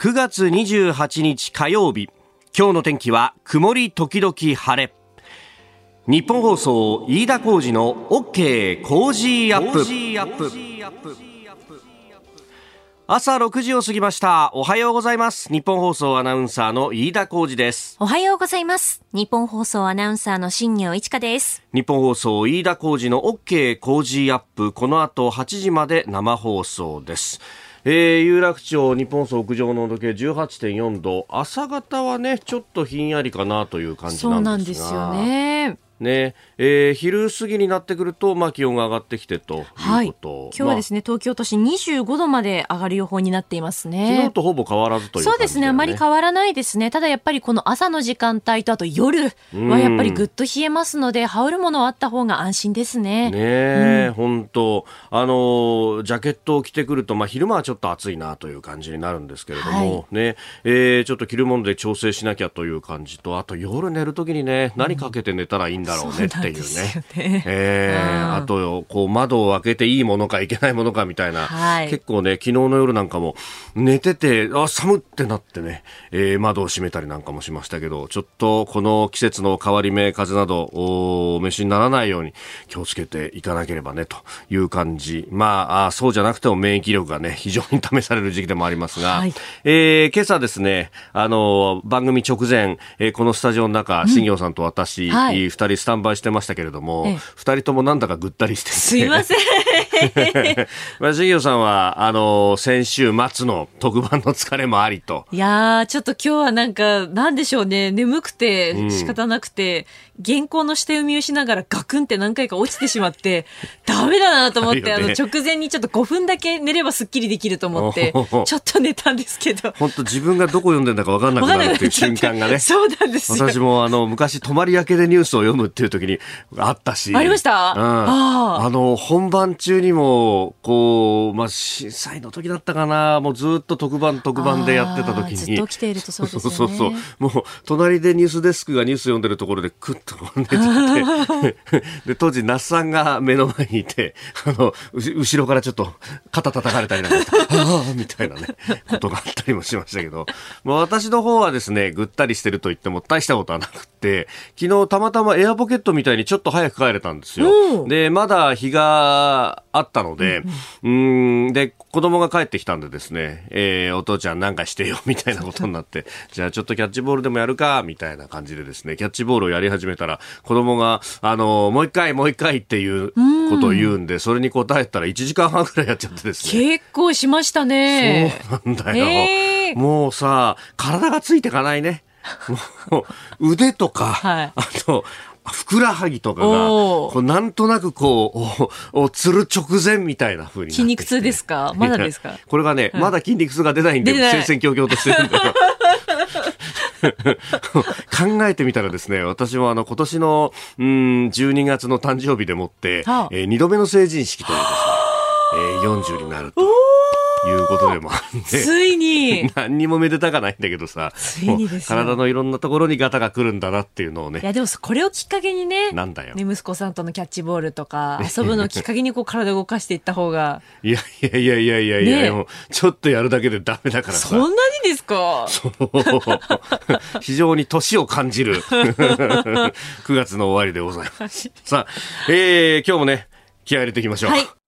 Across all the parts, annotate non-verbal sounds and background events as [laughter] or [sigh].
9月28日火曜日。今日の天気は曇り時々晴れ。日本放送飯田浩二の OK 工事アップ。朝6時を過ぎました。おはようございます。日本放送アナウンサーの飯田浩二です。おはようございます。日本放送アナウンサーの新業一華です。日本放送飯田浩二の OK 工事アップ。この後8時まで生放送ですえー、有楽町日本総屋上の温度計18.4度。朝方はねちょっとひんやりかなという感じなんですが。そうなんですよね。ね。えー、昼過ぎになってくると、まあ、気温が上がってきてということ、はい、今日はですね、まあ、東京都心25度まで上がる予報になっていますね。昨日とほぼ変わらずという、ね、そうですねあまり変わらないですね。ただやっぱりこの朝の時間帯とあと夜はやっぱりぐっと冷えますので羽織るものあった方が安心ですね。ねえ、うん、本当。あのジャケットを着てくると、まあ、昼間はちょっと暑いなという感じになるんですけれども、はい、ね。えー、ちょっと着るもので調整しなきゃという感じとあと夜寝るときにね何かけて寝たらいいんだろうねっていうね。ねえー、あとこう窓を開けていいものかいけないものかみたいな、はい、結構ね昨日の夜なんかも寝ててあ寒ってなってね、えー、窓を閉めたりなんかもしましたけどちょっとこの季節の変わり目風などお召しにならないように気をつけていかなければねという感じ。まああそうじゃなくても免疫力がね非常に試される時期でもありますが、はい、えー、今朝ですねあの番組直前、えー、このスタジオの中、新業さんと私、二、はい、人スタンバイしてましたけれども、二人ともなんだかぐったりしてすいません。[laughs] まあ、事さんは、あの、先週末の特番の疲れもありと。いやちょっと今日はなんか、なんでしょうね、眠くて仕方なくて、うん、原稿の下読みをしながらガクンって何回か落ちてしまって、ダメだなと思って、ね、あの、直前にちょっと5分だけ寝ればすっきりできると思って、ちょっと寝たんですけど。本当自分がどこ読んでんだか分かんなくなるっていう瞬間がね。[laughs] そうなんです私もあの、昔、泊まり明けでニュースを読むっていう時にあったし。ありました、うん、ああの、本番中にも、こう、まあ、震災の時だったかな、もうずっと特番特番でやってた時に。ずっと起きているとそうですね。そうそうそう。もう、隣でニュースデスクがニュース読んでるところでクッと寝ちゃって。[laughs] で、当時、那須さんが目の前にいて、あの、後ろからちょっと肩叩かれたりなんかああ、みたいなね、ことがあったりもしましたけど、まあ、私の方はですね、ぐったりしてると言っても大したことはなくて、昨日たまたまエアポケットみたいにちょっと早く帰れたんですよ。で、まだ日があったので、うん、ん、で、子供が帰ってきたんでですね、えー、お父ちゃんなんかしてよ、みたいなことになって、[laughs] じゃあちょっとキャッチボールでもやるか、みたいな感じでですね、キャッチボールをやり始めたら、子供が、あの、もう一回、もう一回っていうことを言うんで、それに答えたら1時間半くらいやっちゃってですね。結構しましたね。そうなんだよ。えー、もうさ、体がついていかないね。もう腕とか、はい、あとふくらはぎとかが、こうなんとなくこう、おつる直前みたいな風に筋肉痛ですか？まだですか？これがね、まだ筋肉痛が出ないんで、戦々恐々としてるんだよ。[laughs] 考えてみたらですね、私もあの今年のうん12月の誕生日でもって、はあ、えー、2度目の成人式というですね、[gasps] えー、40になると。いうことでもあって。ついに [laughs] 何にもめでたかないんだけどさ。ついにです体のいろんなところにガタが来るんだなっていうのをね。いやでもこれをきっかけにね。なんだよ。ね、息子さんとのキャッチボールとか、遊ぶのをきっかけにこう体を動かしていった方が。いやいやいやいやいやいや、ね、もうちょっとやるだけでダメだからさ。そんなにですか？そう。非常に年を感じる [laughs] 9月の終わりでございます。[laughs] さあ、えー、今日もね、気合入れていきましょう。はい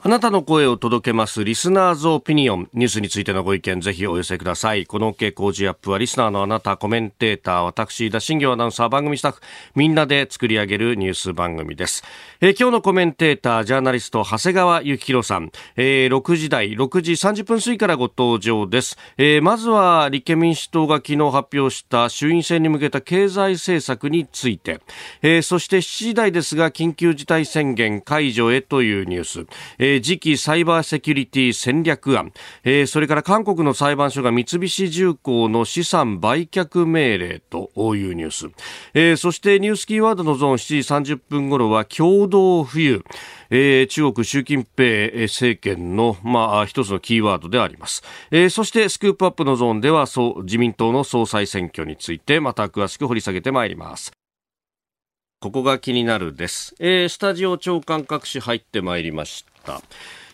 あなたの声を届けますリスナーズオピニオンニュースについてのご意見ぜひお寄せください。この OK 工事アップはリスナーのあなたコメンテーター私田新行アナウンサー番組スタッフみんなで作り上げるニュース番組です、えー、今日のコメンテータージャーナリスト長谷川幸宏さん、えー、6時台6時30分過ぎからご登場です、えー、まずは立憲民主党が昨日発表した衆院選に向けた経済政策について、えー、そして7時台ですが緊急事態宣言解除へというニュース、えーえ、次期サイバーセキュリティ戦略案、え、それから韓国の裁判所が三菱重工の資産売却命令というニュース、え、そしてニュースキーワードのゾーン7時30分頃は共同富裕。え、中国習近平政権の、まあ、一つのキーワードであります、え、そしてスクープアップのゾーンではそう自民党の総裁選挙についてまた詳しく掘り下げてまいります。ここが気になるです、えー、スタジオ長官各紙入ってまいりました。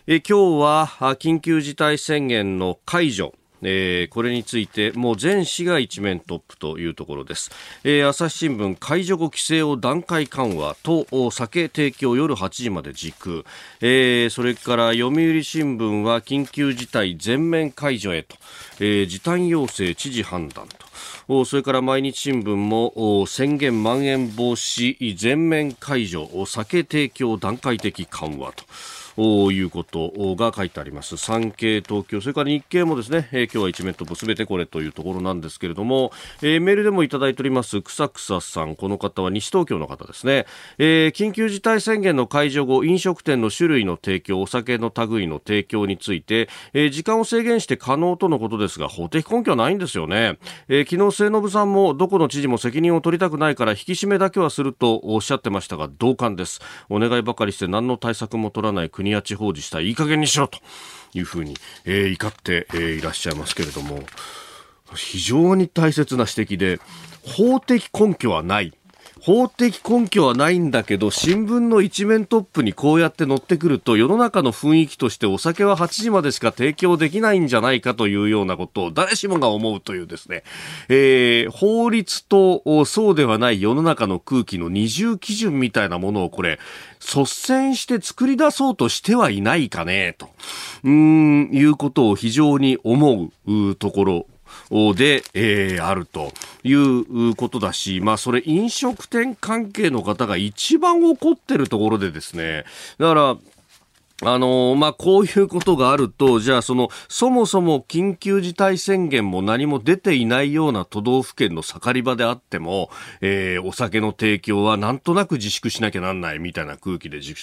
え今日は緊急事態宣言の解除。えー、これについてもう全紙が一面トップというところです、えー、朝日新聞解除後規制を段階緩和と酒提供夜8時まで時空、えー、それから読売新聞は緊急事態全面解除へと、え、時短要請知事判断と。それから毎日新聞も宣言まん延防止全面解除酒提供段階的緩和と。いうことが書いてあります。産経東京。それから日経もですね、えー、今日は一面トップすべてこれというところなんですけれども、えー、メールでもいただいております。草草さん。この方は西東京の方ですね、えー、緊急事態宣言の解除後飲食店の種類の提供お酒の類の提供について、えー、時間を制限して可能とのことですが法的根拠はないんですよね、えー、昨日末延さんもどこの知事も責任を取りたくないから引き締めだけはするとおっしゃってましたが同感です。お願いばかりして何の対策も取らない国国や地方自治体いい加減にしろというふうに、えー、怒って、えー、いらっしゃいますけれども非常に大切な指摘で法的根拠はない。法的根拠はないんだけど新聞の一面トップにこうやって載ってくると世の中の雰囲気としてお酒は8時までしか提供できないんじゃないかというようなことを誰しもが思うというですね、えー、法律とそうではない世の中の空気の二重基準みたいなものをこれ率先して作り出そうとしてはいないかねとうんいうことを非常に思うところ。で、えー、あるということだし、まあ、それ飲食店関係の方が一番怒ってるところでですね、だから、あのまあ、こういうことがあると、じゃあ、その、そもそも緊急事態宣言も何も出ていないような都道府県の盛り場であっても、えー、お酒の提供はなんとなく自粛しなきゃなんないみたいな空気で自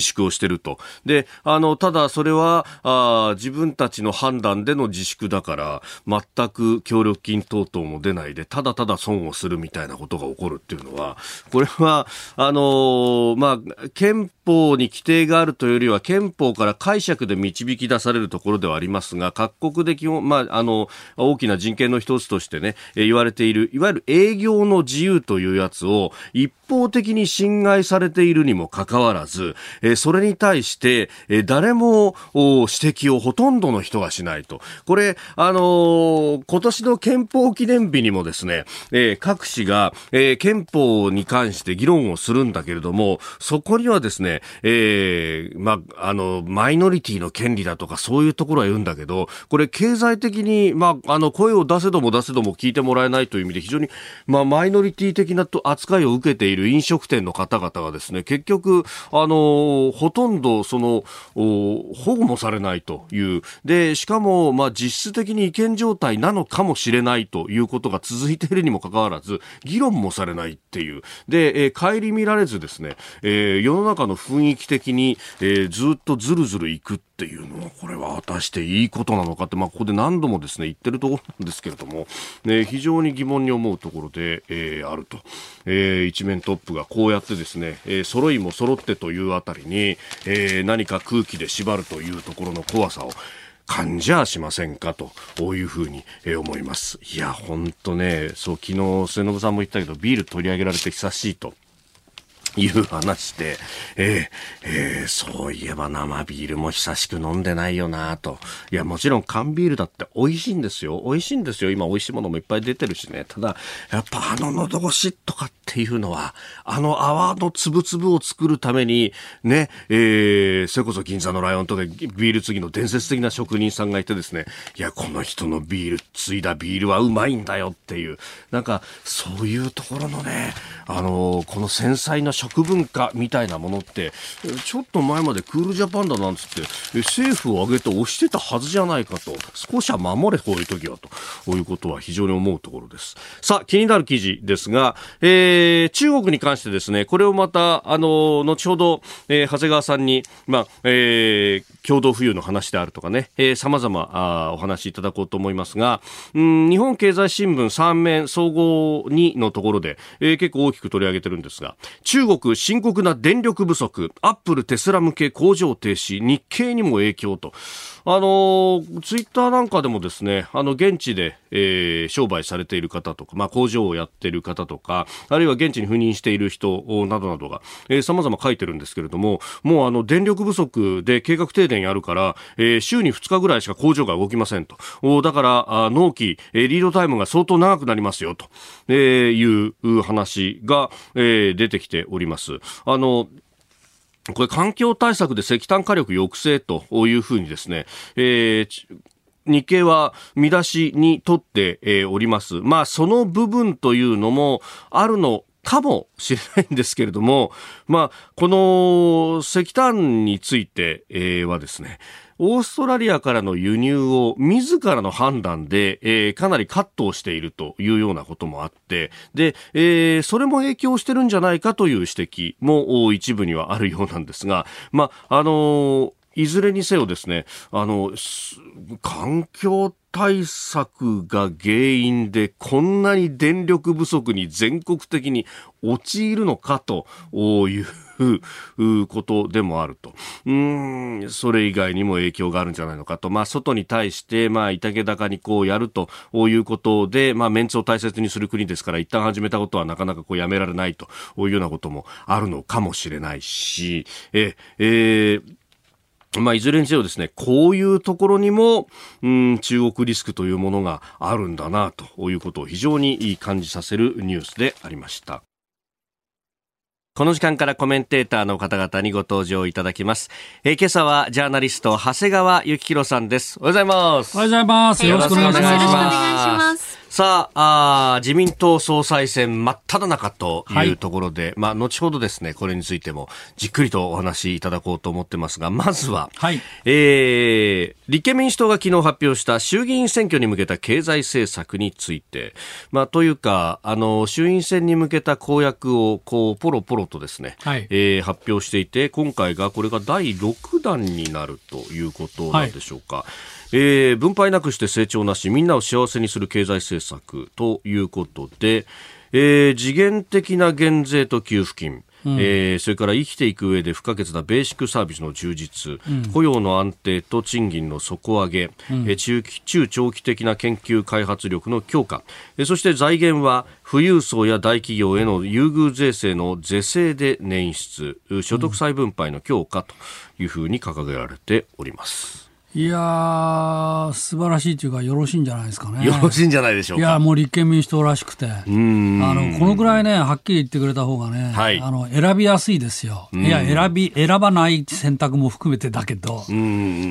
粛をしてると。で、あの、ただそれは、あ自分たちの判断での自粛だから、全く協力金等々も出ないで、ただただ損をするみたいなことが起こるっていうのは、これは、あのまあ、憲法に規定があるというよりは、憲憲法から解釈で導き出されるところではありますが、各国で基本、まあ、あの、大きな人権の一つとしてね、言われている、いわゆる営業の自由というやつを一方的に侵害されているにもかかわらず、それに対して、誰も指摘をほとんどの人がしないと。これ、あの今年の憲法記念日にもですね、各紙が、憲法に関して議論をするんだけれども、そこにはですね、えー、まあ、あの、マイノリティの権利だとかそういうところは言うんだけど、これ経済的に、まあ、あの、声を出せども出せども聞いてもらえないという意味で非常に、まあ、マイノリティ的な扱いを受けている飲食店の方々がですね、結局、あの、ほとんど、その、保護もされないという。で、しかも、まあ、実質的に違憲状態なのかもしれないということが続いているにもかかわらず、議論もされないっていう。で、えー、顧みられずですね、えー、世の中の雰囲気的に、えー、ずっとずるずるいくっていうのは、これは果たしていいことなのかって、まあ、ここで何度もですね、言ってるところなんですけれども、ね、非常に疑問に思うところで、えー、あると。えー、一面トップがこうやってですね、えー、揃いも揃ってというあたりに、えー、何か空気で縛るというところの怖さを、感じはしませんかというふうに思います。いや、本当ね、そう、昨日末延さんも言ったけど、ビール取り上げられて久しいと。いう話で、えー、えー、そういえば生ビールも久しく飲んでないよなと。いや、もちろん缶ビールだって美味しいんですよ。美味しいんですよ。今美味しいものもいっぱい出てるしね。ただ、やっぱあの喉越しとかっていうのは、あの泡のつぶつぶを作るために、ね、えー、それこそ銀座のライオンとかビール継ぎの伝説的な職人さんがいてですね、いや、この人のビール、継いだビールはうまいんだよっていう、なんか、そういうところのね、あのこの繊細な食文化みたいなものって、ちょっと前までクールジャパンだなんつって、政府を挙げて押してたはずじゃないかと、少しは守れ、こういう時はと、いうことは非常に思うところです。さあ、気になる記事ですが、えー、中国に関してですね、これをまた、あの、後ほど、えー、長谷川さんに、まあ、えー、共同富裕の話であるとかね、えー、様々あお話しいただこうと思いますが、うん、日本経済新聞3面総合2のところで、えー、結構大きく取り上げてるんですが、中国深刻な電力不足、アップル、テスラ向け工場停止、日経にも影響と。あのツイッターなんかでもですね、あの、現地で、えー、商売されている方とか、まあ、工場をやっている方とか、あるいは現地に赴任している人などなどが、えー、様々書いてるんですけれども、もうあの、電力不足で計画停電年やるから、えー、週に2日ぐらいしか工場が動きませんと。おだから、あ納期、えー、リードタイムが相当長くなりますよと、えー、いう話が、えー、出てきております。あの、これ環境対策で石炭火力抑制というふうにですね、えー日経は見出しにとって、えー、おります。まあ、その部分というのもあるのかもしれないんですけれども、[laughs] まあ、この石炭について、え、はですね、オーストラリアからの輸入を自らの判断で、えー、かなりカットをしているというようなこともあって、で、えー、それも影響してるんじゃないかという指摘も一部にはあるようなんですが、まあ、あのーいずれにせよですね、あの、環境対策が原因でこんなに電力不足に全国的に陥るのかということでもあると。うん、それ以外にも影響があるんじゃないのかと。まあ、外に対して、まあ、いたけ高にこうやるということで、まあ、メンツを大切にする国ですから、一旦始めたことはなかなかこうやめられないというようなこともあるのかもしれないし、え、えーまあ、いずれにせよですね、こういうところにも、うん、中国リスクというものがあるんだな、ということを非常に感じさせるニュースでありました。この時間からコメンテーターの方々にご登場いただきます。えー、今朝はジャーナリスト、長谷川幸宏さんです。おはようございます。おはようございます。よろしくお願いします。さああ、自民党総裁選真っ只中というところで、はい、まあ、後ほどですね、これについてもじっくりとお話しいただこうと思ってますが、まずは、はい、えー、立憲民主党が昨日発表した衆議院選挙に向けた経済政策について、まあ、というか、あの、衆院選に向けた公約を、こう、ポロポロとですね、はい、えー、発表していて、今回が、これが第6弾になるということなんでしょうか。はいえー、分配なくして成長なしみんなを幸せにする経済政策ということで、えー、次元的な減税と給付金うん、えー、それから生きていく上で不可欠なベーシックサービスの充実、うん、雇用の安定と賃金の底上げ、うん、えー、中中長期的な研究開発力の強化、えー、そして財源は富裕層や大企業への優遇税制の是正で捻出所得再分配の強化というふうに掲げられております。いやー、素晴らしいというか、よろしいんじゃないですかね。よろしいんじゃないでしょういや、もう立憲民主党らしくて、あのこのぐらいね、はっきり言ってくれた方がね、はい、あの選びやすいですよ。いや、選び、選ばない選択も含めてだけど、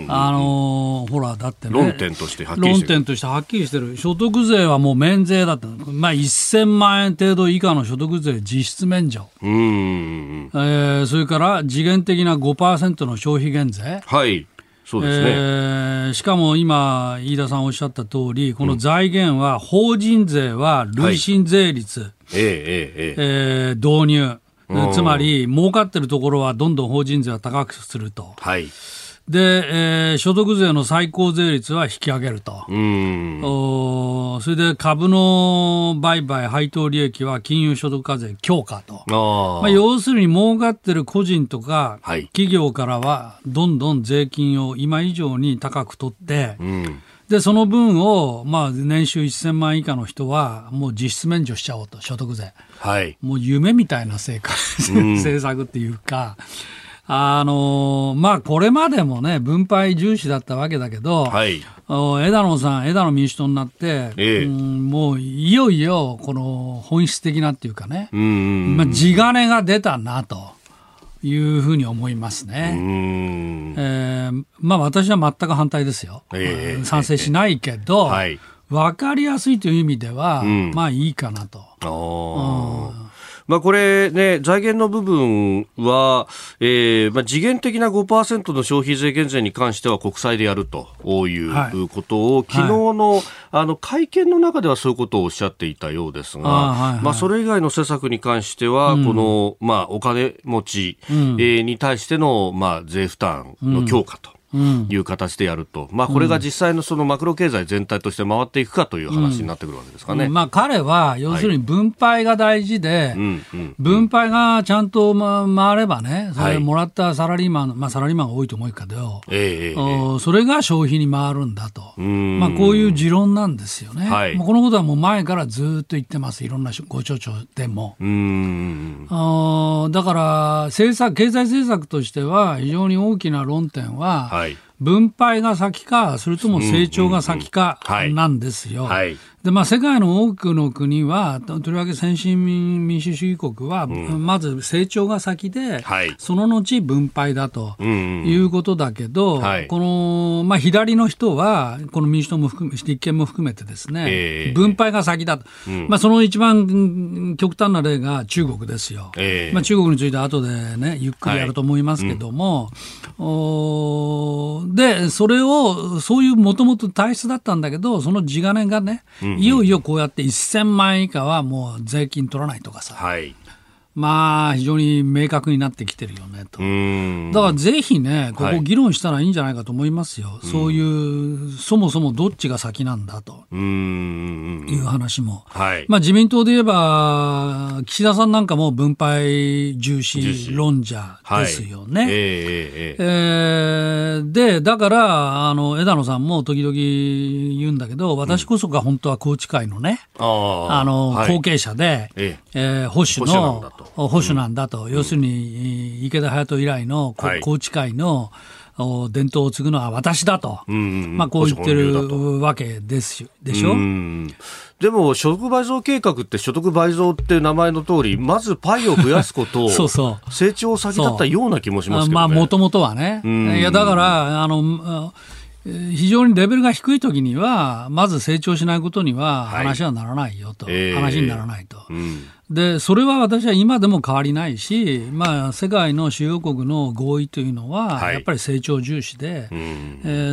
あのほら、だってね、論点としてはっきり論点としてはっきりしてる。所得税はもう免税だって、まあ、1000万円程度以下の所得税実質免除。うん、えー、それから次元的な5%の消費減税。はい。そうですね、えー、しかも今、飯田さんおっしゃった通り、この財源は、法人税は累進税率、はい、えー、えー、えー、導入。つまり、儲かってるところはどんどん法人税は高くすると。はい。で、えー、所得税の最高税率は引き上げると。おそれで株の売買、配当利益は金融所得課税強化と。まあ、要するに儲かってる個人とか、企業からはどんどん税金を今以上に高く取って、うんで、その分を、まあ、年収1000万以下の人は、もう実質免除しちゃおうと、所得税。はい。もう夢みたいな [laughs] 政策っていうか、あのまあ、これまでもね、分配重視だったわけだけど、はい、枝野さん、枝野民主党になって、ええ、うん、もういよいよ、この本質的なっていうかね、まあ、地金が出たなと。いうふうに思いますね。えー、まあ私は全く反対ですよ。えー、賛成しないけど、はい、分かりやすいという意味では、うん、まあいいかなと。うんまあ、これね、財源の部分は、えー、まあ、次元的な5%の消費税減税に関しては国債でやるということを、はい、昨日の、はい、あの、会見の中ではそういうことをおっしゃっていたようですが、はいはい、まあ、それ以外の施策に関しては、うん、この、まあ、お金持ち、うん、えー、に対しての、まあ、税負担の強化と。いう形でやると、まあ、これが実際のそのマクロ経済全体として回っていくかという話になってくるわけですかね、うん、まあ、彼は要するに分配が大事で、はい、分配がちゃんと回ればね、それもらったサラリーマン、まあ、サラリーマンが多いと思うけど、えー、それが消費に回るんだと、まあ、こういう持論なんですよね、はい、このことはもう前からずっと言ってます、いろんなご町長でも。あだから政策、経済政策としては、非常に大きな論点は、はいはい、分配が先か、それとも成長が先かなんですよ。でまあ、世界の多くの国は、とりわけ先進民主主義国は、まず成長が先で、はい、その後分配だということだけど、はい、この、まあ、左の人は、この民主党も含め、立憲も含めてですね、えー、分配が先だと、うん、まあ、その一番極端な例が中国ですよ。えー、まあ、中国については後でね、ゆっくりやると思いますけども、はいうん、で、それを、そういうもともと体質だったんだけど、その地金がね、うんいよいよこうやって1000万円以下はもう税金取らないとかさ、はい、まあ、非常に明確になってきてるよねと。だからぜひね、ここ議論したらいいんじゃないかと思いますよ。はい、そういう、そもそもどっちが先なんだと。いう話も。はい、まあ自民党で言えば、岸田さんなんかも分配重視論者ですよね。はい、えー、えー、で、だから、あの、枝野さんも時々言うんだけど、私こそが本当は宏池会のね、うん、あの、後継者で、ええ。ー、保守の、保守なんだと、うん、要するに池田隼人以来の宏池会の、伝統を継ぐのは私だと、まあ、こう言ってるわけですでしょ？でも、所得倍増計画って所得倍増っていう名前の通り、まずパイを増やすことを [laughs] 成長先だったような気もしますけど、ね、まあ、もともとはね。いや、だから、あの、非常にレベルが低いときには、まず成長しないことには話はならないよと、はい、話にならないと、えーうんで、それは私は今でも変わりないし、まあ、世界の主要国の合意というのは、やっぱり成長重視で、はい、え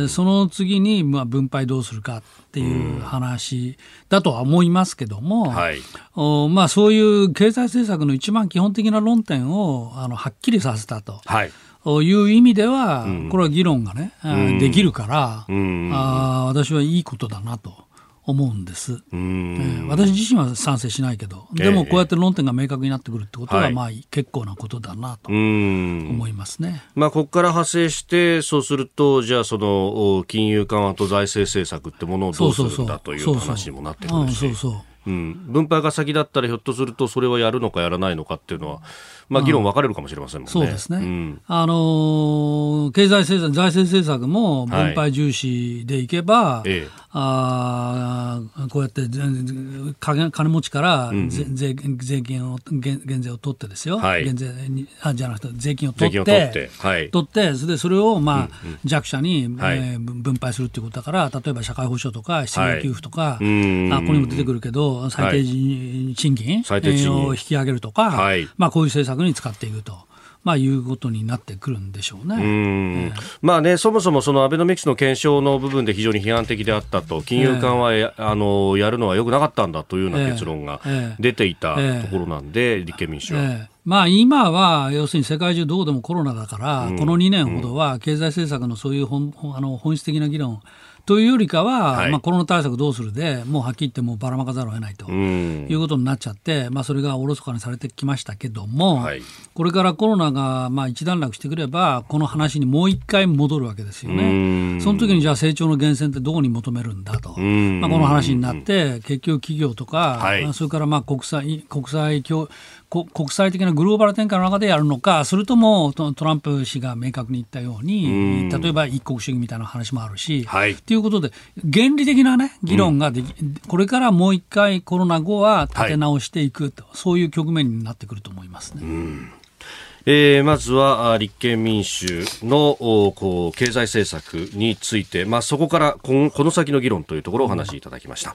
ー、その次に、まあ、分配どうするかっていう話だとは思いますけども、はい、おまあ、そういう経済政策の一番基本的な論点をあのはっきりさせたと。はい。いう意味では、これは議論がね、うん、できるから、うん、あ私はいいことだなと。思うんです、えー、私自身は賛成しないけど、でもこうやって論点が明確になってくるってことは、まあ、結構なことだなと思いますね、まあ、ここから派生して、そうすると、じゃあ、その金融緩和と財政政策ってものをどうするんだという話にもなってくるし。そうそう。うん、分配が先だったらひょっとするとそれはやるのかやらないのかっていうのは、まあ、議論分かれるかもしれませんもんね。そうですね。うん、あのー、経済政策、財政政策も分配重視でいけば、はい、あこうやって金金持ちから税,、税金を減減税を取ってですよ、はい、減税にあじゃなくて税金を取って。取って、はい、取ってそれでそれを、まあ、うんうん、弱者に、はい、えー、分配するということだから例えば社会保障とか失業給付とか、はい、あここにも出てくるけど最低賃金,、最低賃金。を引き上げるとか、はい、まあ、こういう政策に使っていくと。まあ、いうことになってくるんでしょうね。うえー、まあね、そもそもそのアベノミクスの検証の部分で非常に批判的であったと、金融緩和や、えー、あのやるのはよくなかったんだというような結論が出ていたところなんで、えー、立憲民主は。えーまあ、今は要するに世界中どうでもコロナだから、うん、この2年ほどは経済政策のそういう本あの本質的な議論というよりかは、はい、まあ、コロナ対策どうするで、もうはっきり言ってもうばらまかざるを得ないということになっちゃって、まあ、それがおろそかにされてきましたけども、はい、これからコロナがまあ一段落してくれば、この話にもう一回戻るわけですよね。その時にじゃあ成長の源泉ってどこに求めるんだと、まあ、この話になって、結局企業とか、はい、それからまあ国際国際協国際的なグローバル展開の中でやるのか、それともトランプ氏が明確に言ったように、例えば一国主義みたいな話もあるし、はい、ということで、原理的な、ね、議論ができ、うん、これからもう一回コロナ後は立て直していくと、はい、そういう局面になってくると思いますね。うんえー、まずは立憲民主のこう経済政策について、まあ、そこからこの先の議論というところをお話しいただきました。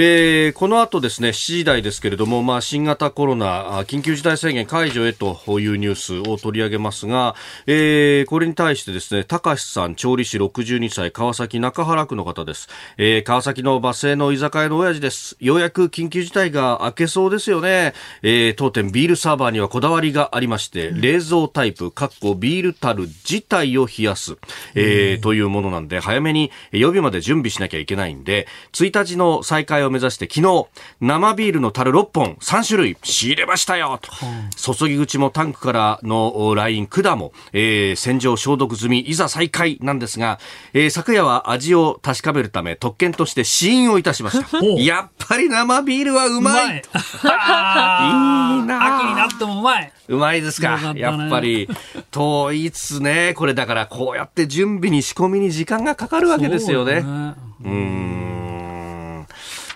えー、この後ですね、7時台ですけれども、まあ、新型コロナ、緊急事態宣言解除へというニュースを取り上げますが、えー、これに対してですね、高橋さん、調理師62歳、川崎中原区の方です。えー、川崎のバス停の居酒屋の親父です。ようやく緊急事態が明けそうですよね。えー、当店ビールサーバーにはこだわりがありまして、冷蔵タイプ、かっこビール樽自体を冷やす、えー、というものなんで、早めに予備まで準備しなきゃいけないんで、1日の再開をを目指して昨日、生ビールの樽6本、3種類仕入れましたよと。注ぎ口もタンクからのライン、管も、えー、洗浄消毒済み、いざ再開なんですが、えー、昨夜は味を確かめるため、特権として試飲をいたしました。[laughs] やっぱり生ビールはうまい。[laughs] いいな秋になってもうまい。うまいですか。ね、やっぱり。と言いつつね、これだからこうやって準備に仕込みに時間がかかるわけですよね。う、ん。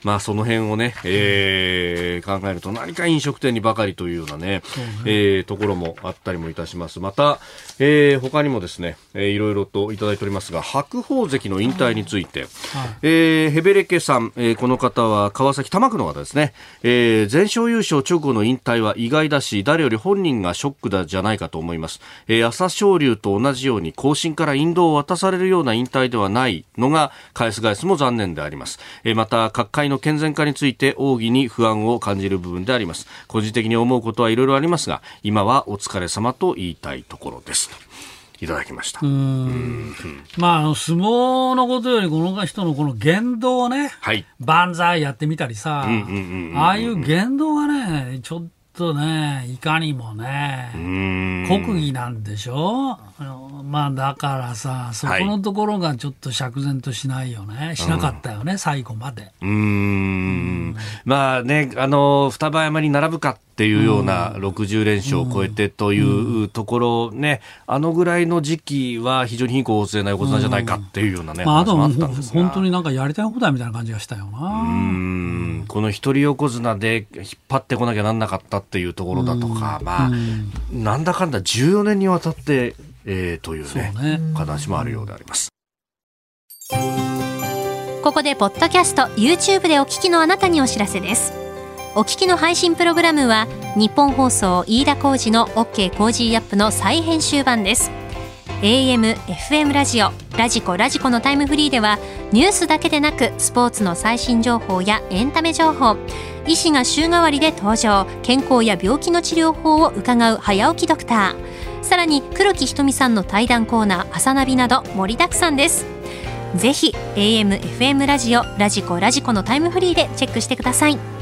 まあその辺をね、えー、考えると何か飲食店にばかりというようなね、ねえー、ところもあったりもいたします。また、えー、他にもですね、えー、いろいろといただいておりますが、白鵬関の引退について、はい、えー、ヘベレケさん、えー、この方は川崎玉区の方ですね、えー、全勝優勝直後の引退は意外だし、誰より本人がショックだじゃないかと思います。えー、朝青龍と同じように後進から引導を渡されるような引退ではないのが、返す返すも残念であります。えー、また、各界の健全化について奥義に不安を感じる部分であります。個人的に思うことはいろいろありますが、今はお疲れ様と言いたいところです。いただきました。まあ、あの、相撲のことより、この人のこの言動をね、はい、万歳やってみたりさ、ああいう言動がね、ちょっとね、いかにもね、国技なんでしょ？まあだからさ、そこのところがちょっと釈然としないよね、はい、しなかったよね、うん、最後まで。うん、まあね、あの、双葉山に並ぶかっていうような60連勝を超えてというところね、あのぐらいの時期は非常に貧困旺盛な横綱じゃないかっていうようなね、まあ、あとは本当になんかやりたい放題みたいな感じがしたよな。うん。この一人横綱で引っ張ってこなきゃなんなかったっていうところだとか、まあ、なんだかんだ14年にわたってえー、というねね。話もあるようであります。ここでポッドキャスト YouTube でお聞きのあなたにお知らせですお聞きの配信プログラムはニッポン放送飯田浩司の OK Cozy up の再編集版です。AM、FM ラジオ、ラジコ、ラジコのタイムフリーではニュースだけでなくスポーツの最新情報やエンタメ情報医師が週替わりで登場健康や病気の治療法を伺う早起きドクター。さらに黒木ひとみさんの対談コーナー朝ナビなど盛りだくさんです。ぜひ AM、FM ラジオ、ラジコ、ラジコのタイムフリーでチェックしてください。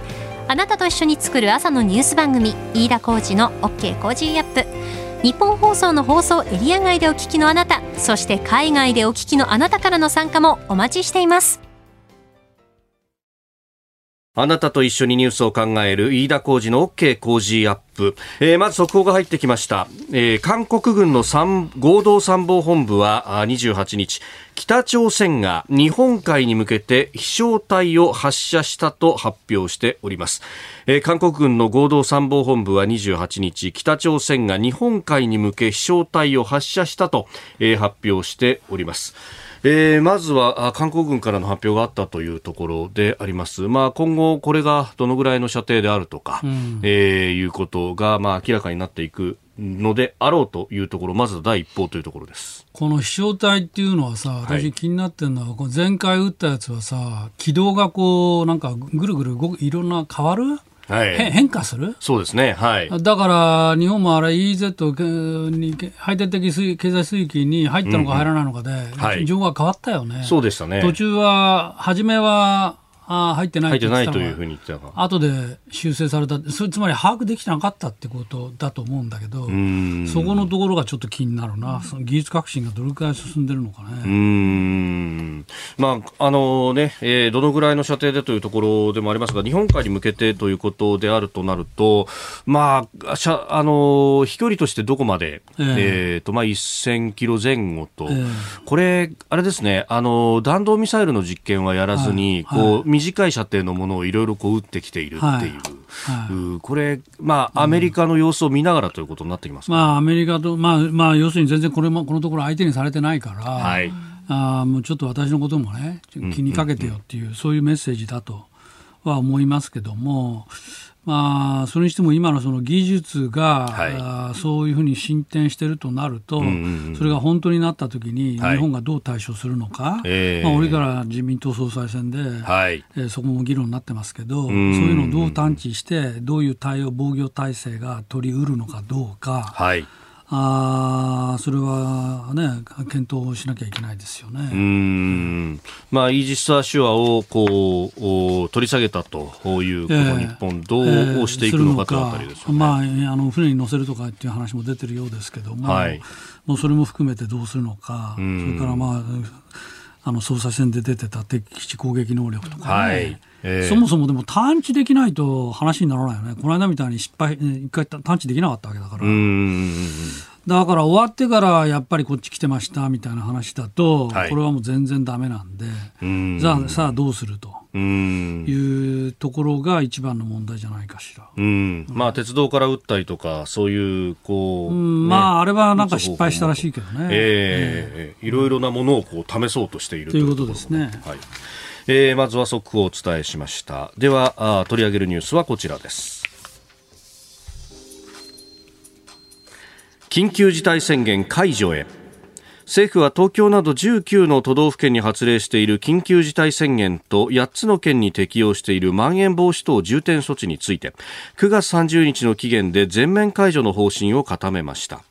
あなたと一緒に作る朝のニュース番組飯田浩司の OK Cozy up。日本放送の放送エリア外でお聞きのあなたそして海外でお聞きのあなたからの参加もお待ちしています。あなたと一緒にニュースを考える飯田浩二の OK 工事アップ、えー、まず速報が入ってきました、えー、韓国軍の合同参謀本部は28日北朝鮮が日本海に向けて飛翔体を発射したと発表しております、えー、韓国軍の合同参謀本部は28日北朝鮮が日本海に向け飛翔体を発射したと、発表しております。えー、まずは韓国軍からの発表があったというところであります。まあ、今後これがどのぐらいの射程であるとか、うん、えー、いうことがまあ明らかになっていくのであろうというところ、まず第一報というところです。この飛翔体っていうのはさ、私気になってるのは、はい、前回撃ったやつはさ、軌道がこう、なんかぐるぐる動く、いろんな変わるはい、変化する？そうですね。はい。だから、日本もあれ EZ に、排他的経済水域に入ったのか入らないのかで、うんうんはい、情報が変わったよね。そうでしたね。途中は、初めは、あ入ってない入ってないというふうに言ってたか。後で修正された。それつまり把握できてなかったってことだと思うんだけどそこのところがちょっと気になるな。その技術革新がどれくらい進んでるのかね。うん。まああのね、えー、どのぐらいの射程でというところでもありますが日本海に向けてということであるとなるとまあしゃあの飛距離としてどこまで、えー、えー、とまあ1000キロ前後と、えー、これあれですねあの弾道ミサイルの実験はやらずに、はい、こう、はい短い射程のものをいろいろこう撃ってきているっていう、はい。はい、これ、まあ、アメリカの様子を見ながらということになってきます、ね、まあ、アメリカと、まあまあ、要するに全然これもこのところ相手にされてないから、はい、あもうちょっと私のこともね、気にかけてよっていう、そういうメッセージだとは思いますけども、まあ、それにしても今のその技術が、はい、そういうふうに進展しているとなると、うんうんうん、それが本当になったときに、日本がどう対処するのか、はい、まあ、俺から自民党総裁選で、はい、えー、そこも議論になってますけど、そういうのをどう探知して、どういう対応、防御体制が取りうるのかどうか。はいあそれはね、検討しなきゃいけないですよね。うん。まあ、イージス・アシュアをこう取り下げたというこの日本、どうしていくのかというあたりですよね、まあ、あの船に乗せるとかっていう話も出てるようですけども、はい、もうそれも含めてどうするのか、それから、まあ、あの捜査線で出てた敵基地攻撃能力とかね、はい。えー、そもそもでも探知できないと話にならないよね、この間みたいに失敗、一回探知できなかったわけだから。だから終わってからやっぱりこっち来てましたみたいな話だと、はい、これはもう全然だめなんで、じゃあさあどうすると。いうところが一番の問題じゃないかしら。うん、まあ鉄道から撃ったりとかそういうこう、ね、まああれはなんか失敗したらしいけどね。ええー、いろいろなものをこう試そうとしているということですね。はい。えー、まずは速報をお伝えしました。ではあ取り上げるニュースはこちらです。緊急事態宣言解除へ政府は東京など19の都道府県に発令している緊急事態宣言と8つの県に適用しているまん延防止等重点措置について9月30日の期限で全面解除の方針を固めました。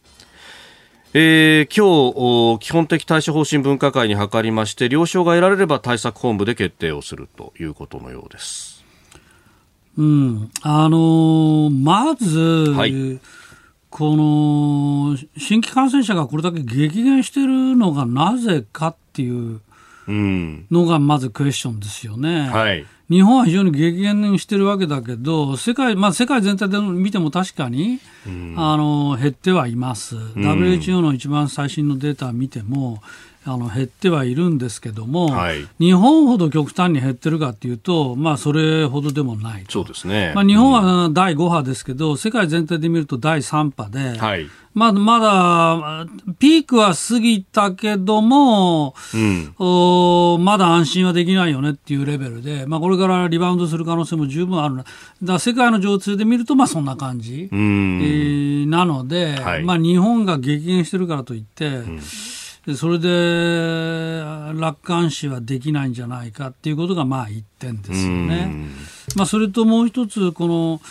えー、今日基本的対処方針分科会に諮りまして了承が得られれば対策本部で決定をするということのようです。うん。あのー、まず、はい、この新規感染者がこれだけ激減しているのがなぜかっていうのがまずクエスチョンですよね。はい。日本は非常に激減してるわけだけど、世界、まあ、世界全体で見ても確かに、うん、あの減ってはいます、うん、WHO の一番最新のデータを見ても、あの減ってはいるんですけども、はい、日本ほど極端に減ってるかというと、まあ、それほどでもないそうですね、まあ、日本は第5波ですけど、うん、世界全体で見ると第3波で、はい、まだまだピークは過ぎたけども、うん、おまだ安心はできないよねっていうレベルで、まあ、これからリバウンドする可能性も十分あるだから世界の常通で見ると、まあ、そんな感じ、うん、えー、なので、はい、まあ、日本が激減してるからといって、うんそれで楽観視はできないんじゃないかっていうことがまあ一点ですよね。まあ、それともう一つこの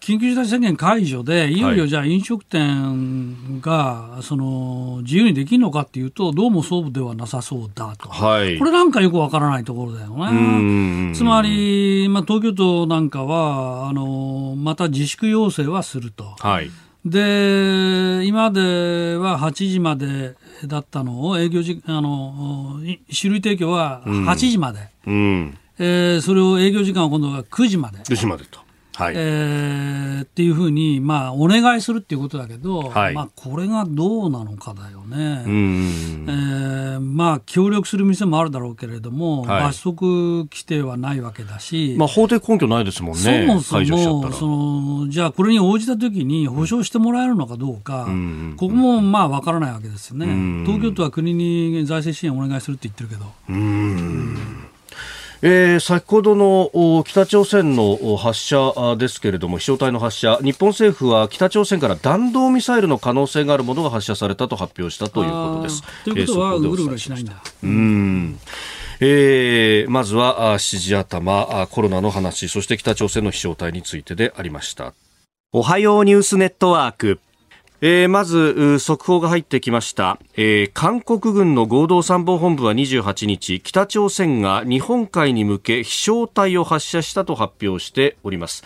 緊急事態宣言解除で、いよいよじゃあ飲食店がその自由にできるのかっていうと、どうもそうではなさそうだと、はい、これなんかよくわからないところだよね。つまり、まあ、東京都なんかはあの、また自粛要請はすると。はいで今までは8時までだったのを営業時あの酒類提供は8時まで、うん、えー、それを営業時間は今度は9時まで。9時までとはい、えー、っていうふうに、まあ、お願いするっていうことだけど、はい、まあ、これがどうなのかだよね。えー、まあ、協力する店もあるだろうけれども、はい、罰則規定はないわけだし、まあ、法的根拠ないですもんね。そもそも、その、じゃあ、これに応じたときに保証してもらえるのかどうか、ここもまあ、わからないわけですよね。東京都は国に財政支援をお願いするって言ってるけど。うんえー、先ほどの北朝鮮の発射ですけれども飛翔体の発射。日本政府は北朝鮮から弾道ミサイルの可能性があるものが発射されたと発表したということです。ということは、えー、ぐるぐるしないんだ。うん。えー、まずは指示頭コロナの話そして北朝鮮の飛翔体についてでありました。おはようニュースネットワークえー、まず速報が入ってきました、えー、韓国軍の合同参謀本部は28日北朝鮮が日本海に向け飛翔体を発射したと発表しております。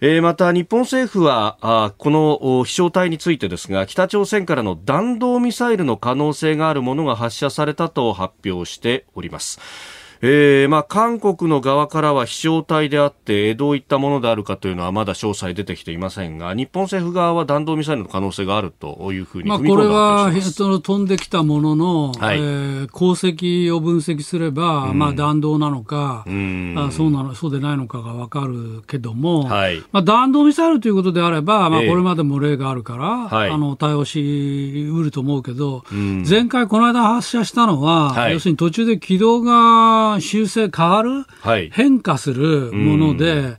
えー、また日本政府はこの飛翔体についてですが北朝鮮からの弾道ミサイルの可能性があるものが発射されたと発表しております。えーまあ、韓国の側からは飛翔体であってどういったものであるかというのはまだ詳細出てきていませんが日本政府側は弾道ミサイルの可能性があるというふうにまあ、これはその飛んできたものの、はい、えー、航跡を分析すれば、うん、まあ、弾道なのか、うん、あそうなのそうでないのかが分かるけども、はい、まあ、弾道ミサイルということであれば、まあ、これまでも例があるから、えー、あの対応しうると思うけど、うん、前回この間発射したのは、はい、要するに途中で軌道が修正変わる、はい、変化するもので、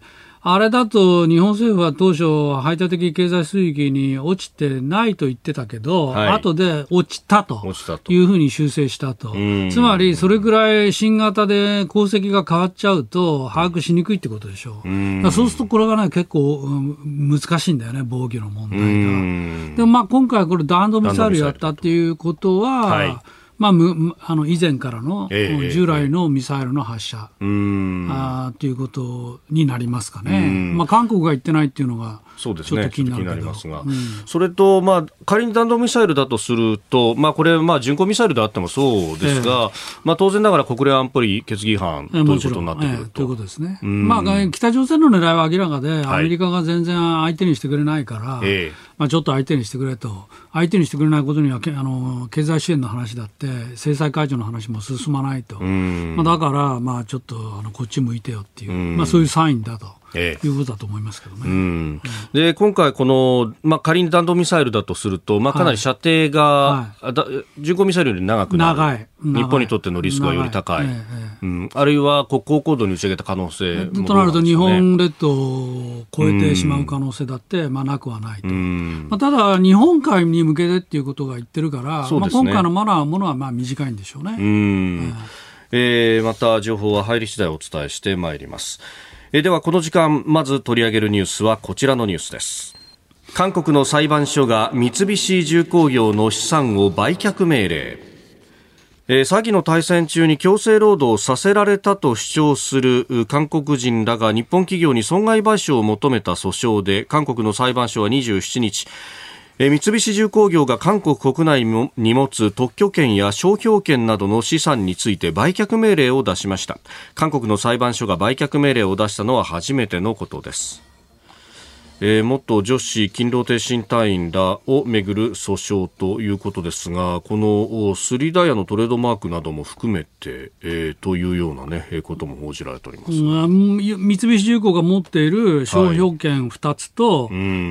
あれだと日本政府は当初、排他的経済水域に落ちてないと言ってたけど、はい、後で落ちたというふうに修正したと。つまり、それぐらい新型で功績が変わっちゃうと、把握しにくいってことでしょう。うそうすると、これがね、結構、うん、難しいんだよね、防御の問題が。でもまあ、今回これ弾道ミサイルやったっていうことは、はいまあ、むあの以前からの、従来のミサイルの発射、えー、あということになりますかね、まあ、韓国が言ってないっていうのが、そうですね、気になりますが、うん、それと、まあ、仮に弾道ミサイルだとすると、まあ、これ、まあ、巡航ミサイルであってもそうですが、えー、まあ、当然ながら国連安保理決議違反ということになってくると,、えー、ということですね、まあ、北朝鮮の狙いは明らかで、アメリカが全然相手にしてくれないから、はい、まあ、ちょっと相手にしてくれと、相手にしてくれないことにはあの経済支援の話だって、制裁解除の話も進まないと、まあ、だから、まあ、ちょっとあのこっち向いてよっていう、まあ、そういうサインだと。ええ、いうことだと思いますけどね。うん、で今回、この、まあ、仮に弾道ミサイルだとすると、まあ、かなり射程が、はい。はい、巡航ミサイルより長くなる。長い。日本にとってのリスクがより高い、い。ええ、うん、あるいは高高度に打ち上げた可能性も、ね、となると、日本列島を超えてしまう可能性だって、まあ、なくはないと、まあ、ただ、日本海に向けてっていうことが言ってるから、ね、まあ、今回のマナーものはまあ短いんでしょうね。うん。えー、また情報は入り次第お伝えしてまいります。えではこの時間まず取り上げるニュースはこちらのニュースです。韓国の裁判所が三菱重工業の資産を売却命令、詐欺の対戦中に強制労働させられたと主張する韓国人らが日本企業に損害賠償を求めた訴訟で韓国の裁判所は27日え三菱重工業が韓国国内に持つ特許権や商標権などの資産について売却命令を出しました。韓国の裁判所が売却命令を出したのは初めてのことです。えー、元女子勤労停止隊員らをめぐる訴訟ということですがこのスリダイヤのトレードマークなども含めて、えー、というような、ね、ことも報じられております、うん、三菱重工が持っている商標権2つと、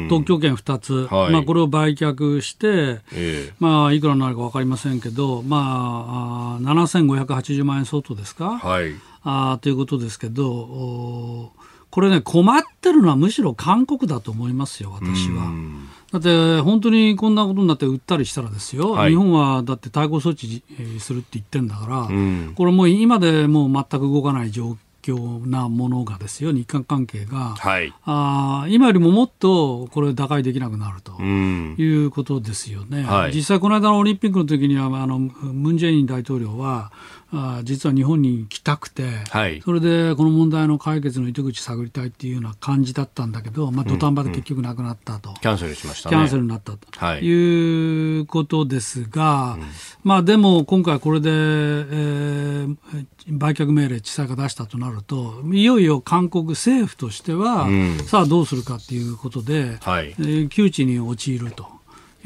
特許権2つ、はい、まあ、これを売却して、えー、まあ、いくらになるか分かりませんけど、まあ、7580万円相当ですか、はい、あということですけど。これね、困ってるのはむしろ韓国だと思いますよ、私は。だって本当にこんなことになって売ったりしたらですよ、はい、日本はだって対抗措置するって言ってるんだから、これもう今でもう全く動かない状況なものがですよ、日韓関係が、はい、あ今よりももっとこれ、打開できなくなると。いうことですよね。はい、実際、この間のオリンピックの時にはあのムン・ジェイン大統領は、あ実は日本に来たくて、はい、それでこの問題の解決の糸口探りたいっていうような感じだったんだけど、まあ、土壇場で結局なくなったと、うんうん、キャンセルしました、ね、キャンセルになったと。い。うことですが、まあ、でも今回これで、えー、売却命令、地裁が出したとなると、いよいよ韓国政府としては、うん、さあどうするかということで、はい、えー、窮地に陥ると。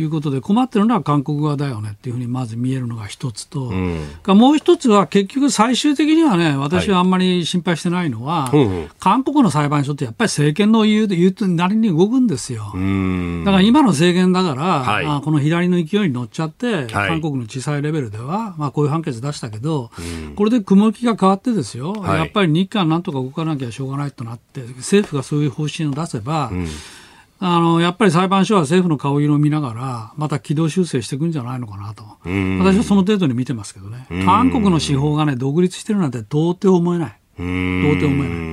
いうことで困ってるのは韓国側だよねっていうふうにまず見えるのが一つと、うん、もう一つは結局最終的にはね私はあんまり心配してないのは、はい、韓国の裁判所ってやっぱり政権の言う言うなりに動くんですよ。だから今の政権だから、はい、あこの左の勢いに乗っちゃって、はい、韓国の地裁レベルでは、まあ、こういう判決出したけど、これで雲行きが変わってですよ、やっぱり日韓なんとか動かなきゃしょうがないとなって政府がそういう方針を出せば、うんあの、やっぱり裁判所は政府の顔色を見ながら、また軌道修正していくんじゃないのかなと。私はその程度に見てますけどね。韓国の司法がね、独立してるなんて到底思えない。到底思えない。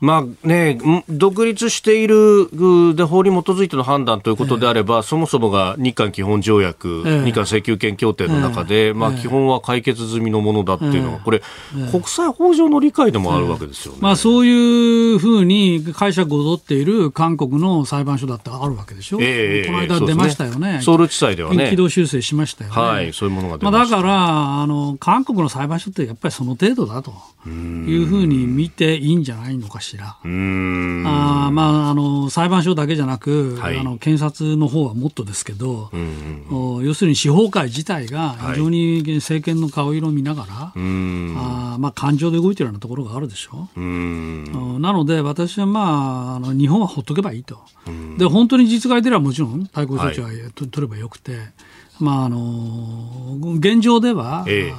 まあね、独立しているで法に基づいての判断ということであれば、えそもそもが日韓基本条約、え日韓請求権協定の中で、えまあ、基本は解決済みのものだっていうのは、これ、国際法上の理解でもあるわけですよね、まあ、そういうふうに解釈を取っている韓国の裁判所だってあるわけでしょ、えー、この間出ましたよね、ね。ソウル地裁ではね、軌道修正しましたよね、はい、そういうものがまあ、だからあの、韓国の裁判所ってやっぱりその程度だというふうに見ていいんじゃないのかしら。あまあ、あの裁判所だけじゃなく、はい、あの検察の方はもっとですけど、うんうん、要するに司法界自体が非常に政権の顔色を見ながら、はい、あまあ、感情で動いてるようなところがあるでしょ。うなので、私は、まあ、あの日本はほっとけばいいと。で本当に実害出ればもちろん対抗措置は、はい、取ればよくて、まあ、あの現状では、ええ、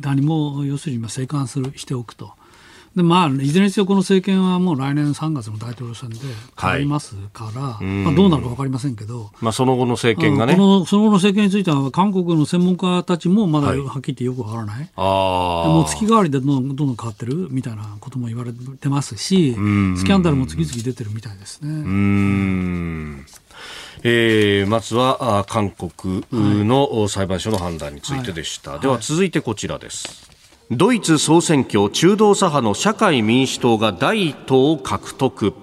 何も要するに静観するしておくと。でまあ、いずれにせよこの政権はもう来年3月の大統領選で変わりますから、はい、まあ、どうなるか分かりませんけど、まあ、その後の政権がね。このその後の政権については韓国の専門家たちもまだはっきり言ってよく分からない、はい、あもう月替わりでどんどんどんどん変わってるみたいなことも言われてますしスキャンダルも次々出てるみたいですね。うんえー、まずは韓国の裁判所の判断についてでした、はい、では続いてこちらです、ドイツ総選挙中道左派の社会民主党が第一党を獲得。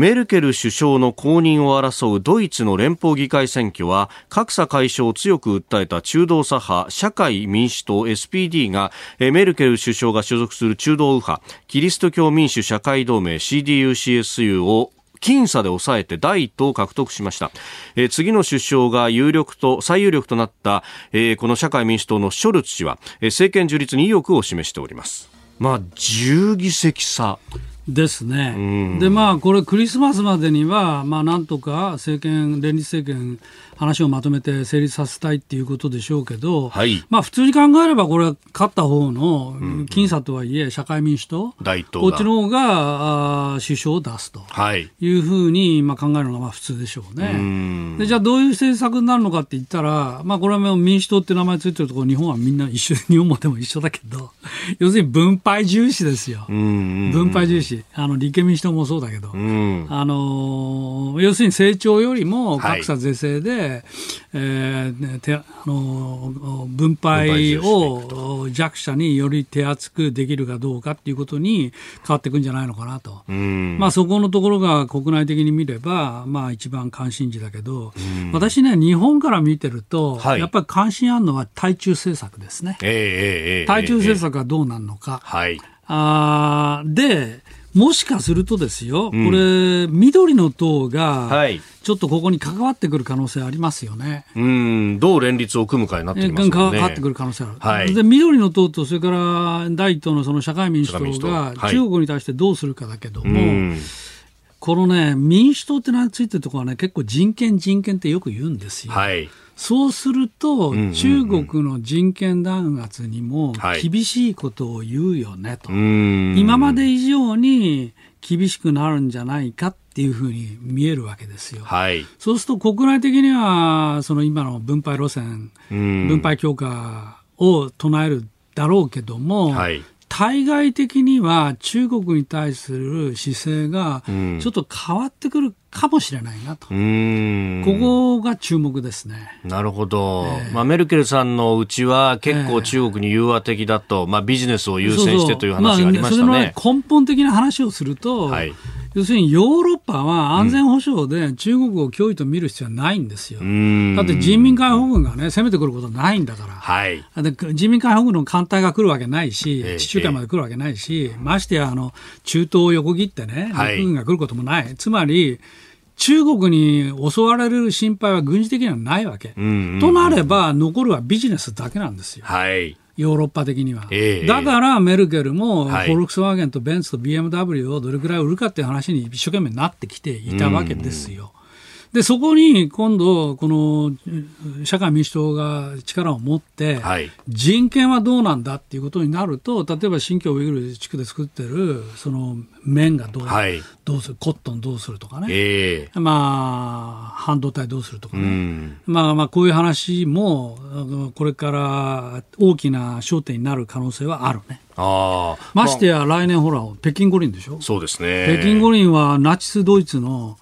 メルケル首相の後任を争うドイツの連邦議会選挙は格差解消を強く訴えた中道左派社会民主党 SPD がメルケル首相が所属する中道右派キリスト教民主社会同盟 CDU-CSU を僅差で抑えて第一党を獲得しました、えー、次の首相が有力と最有力となった、えー、この社会民主党のショルツ氏は、えー、政権樹立に意欲を示しております。まあ10議席差。ですね、でまあこれクリスマスまでにはまあなんとか政権連立政権話をまとめて成立させたいっていうことでしょうけど、はい、まあ普通に考えればこれは勝った方の僅差とはいえ社会民主党、うん、こっちの方があ首相を出すと。い。うふうにまあ考えるのがまあ普通でしょうね。でじゃあどういう政策になるのかって言ったら、まあこれは民主党って名前ついてるところ日本はみんな一緒日本もでも一緒だけど要するに分配重視ですよ。分配重視あの立憲民主党もそうだけど、あの要するに成長よりも格差是正で、はいえー、てあの分配を弱者により手厚くできるかどうかっていうことに変わっていくんじゃないのかなと、まあ、そこのところが国内的に見れば、まあ、一番関心事だけど、私ね、日本から見てると、はい、やっぱり関心あるのは対中政策ですね。えー、対中政策がどうなるのか。はい、あでもしかするとですよ、これ、緑の党が、ちょっとここに関わってくる可能性ありますよね。うん、どう連立を組むかになってきますね。関わってくる可能性ある。はい、で、緑の党と、それから第一党のその社会民主党が中国に対してどうするかだけども、はい、このね、民主党ってのについてるところはね、結構人権人権ってよく言うんですよ。はいそうすると、中国の人権弾圧にも厳しいことを言うよねと、はい、今まで以上に厳しくなるんじゃないかっていうふうに見えるわけですよ。はい、そうすると国内的にはその今の分配路線、分配強化を唱えるだろうけども、はい、対外的には中国に対する姿勢がちょっと変わってくるかもしれないなと、ここが注目ですね。なるほど、えー、まあ、メルケルさんのうちは結構中国に融和的だと、えー、まあ、ビジネスを優先してという話がありましたね。まあ、根本的な話をすると、はい要するにヨーロッパは安全保障で中国を脅威と見る必要はないんですよ。だって人民解放軍がね、攻めてくることないんだから。はい、で人民解放軍の艦隊が来るわけないし、地中海まで来るわけないし、ましてやあの中東を横切ってね、陸軍が来ることもない。つまり、中国に襲われる心配は軍事的にはないわけ。となれば、残るはビジネスだけなんですよ。はいヨーロッパ的には、えー、だからメルケルも、フォルクスワーゲンとベンツと BMW をどれくらい売るかっていう話に一生懸命なってきていたわけですよ。で、そこに今度、この社会民主党が力を持って、はい、人権はどうなんだっていうことになると、例えば新疆ウイグル地区で作ってる、その綿がどうはい、どうする、コットンどうするとかね、えー、まあ、半導体どうするとかね、まあまあ、こういう話も、これから大きな焦点になる可能性はあるね。あましてや来年ほら、北京五輪でしょ。そうですね。北京五輪はナチスドイツの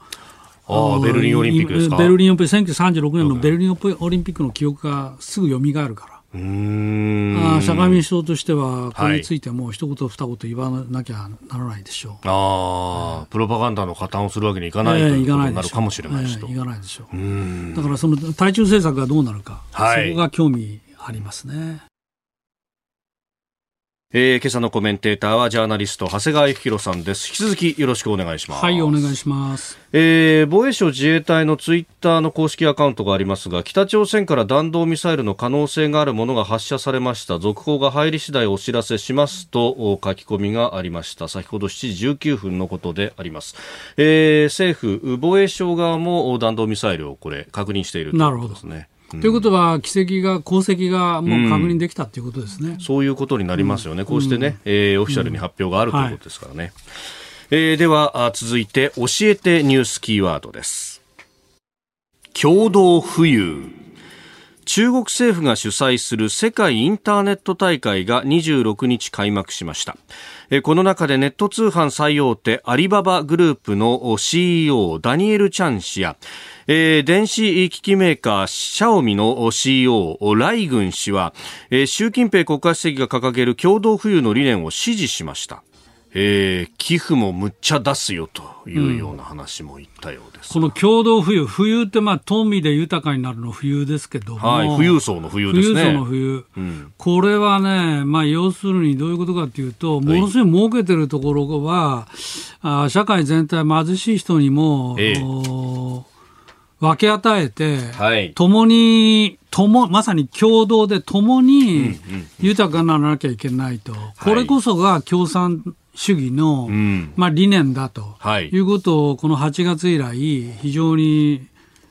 あベルリンオリンピックですか？ベルリンオリンピック1936年のベルリンオリンピックの記憶がすぐ蘇るから。うん。あ社会民主党としては、これについても一言二言言わなきゃならないでしょう。ああ、プロパガンダの加担をするわけにいかない、えー、ということになるかもしれないし、えー、いかないでしょう。だからその対中政策がどうなるか、はい、そこが興味ありますね。えー、今朝のコメンテーターはジャーナリスト長谷川幸宏さんです。引き続きよろしくお願いします。はいお願いします、えー、防衛省自衛隊のツイッターの公式アカウントがありますが北朝鮮から弾道ミサイルの可能性があるものが発射されました。続報が入り次第お知らせしますと書き込みがありました。先ほど7時19分のことであります、えー、政府防衛省側も弾道ミサイルをこれ確認しているということですねということは、奇跡が、功績がもう確認できたということですね、うん、そういうことになりますよね、こうしてね、えー、オフィシャルに発表があるということですからね。はい、えー、では続いて、教えてニュースキーワードです。共同富裕。中国政府が主催する世界インターネット大会が26日開幕しました。この中でネット通販最大手アリババグループの CEO ダニエル・チャン氏やえー、電子機器メーカーシャオミの CEO ライグン氏は、えー、習近平国家主席が掲げる共同富裕の理念を支持しました。えー、寄付もむっちゃ出すよというような話も言ったようです、うん、この共同富裕、富裕ってまあ富で豊かになるの富裕ですけどはい、富裕層の富裕ですね。富裕層の富裕、うん、これはね、まあ、要するにどういうことかというと、ものすごい儲けてるところは、はい、あ社会全体貧しい人にも、ええ、分け与えて、はい、共に、共、まさに共同で共に豊かにならなきゃいけないと。これこそが共産主義の、まあ、理念だと、はい、いうことをこの8月以来非常に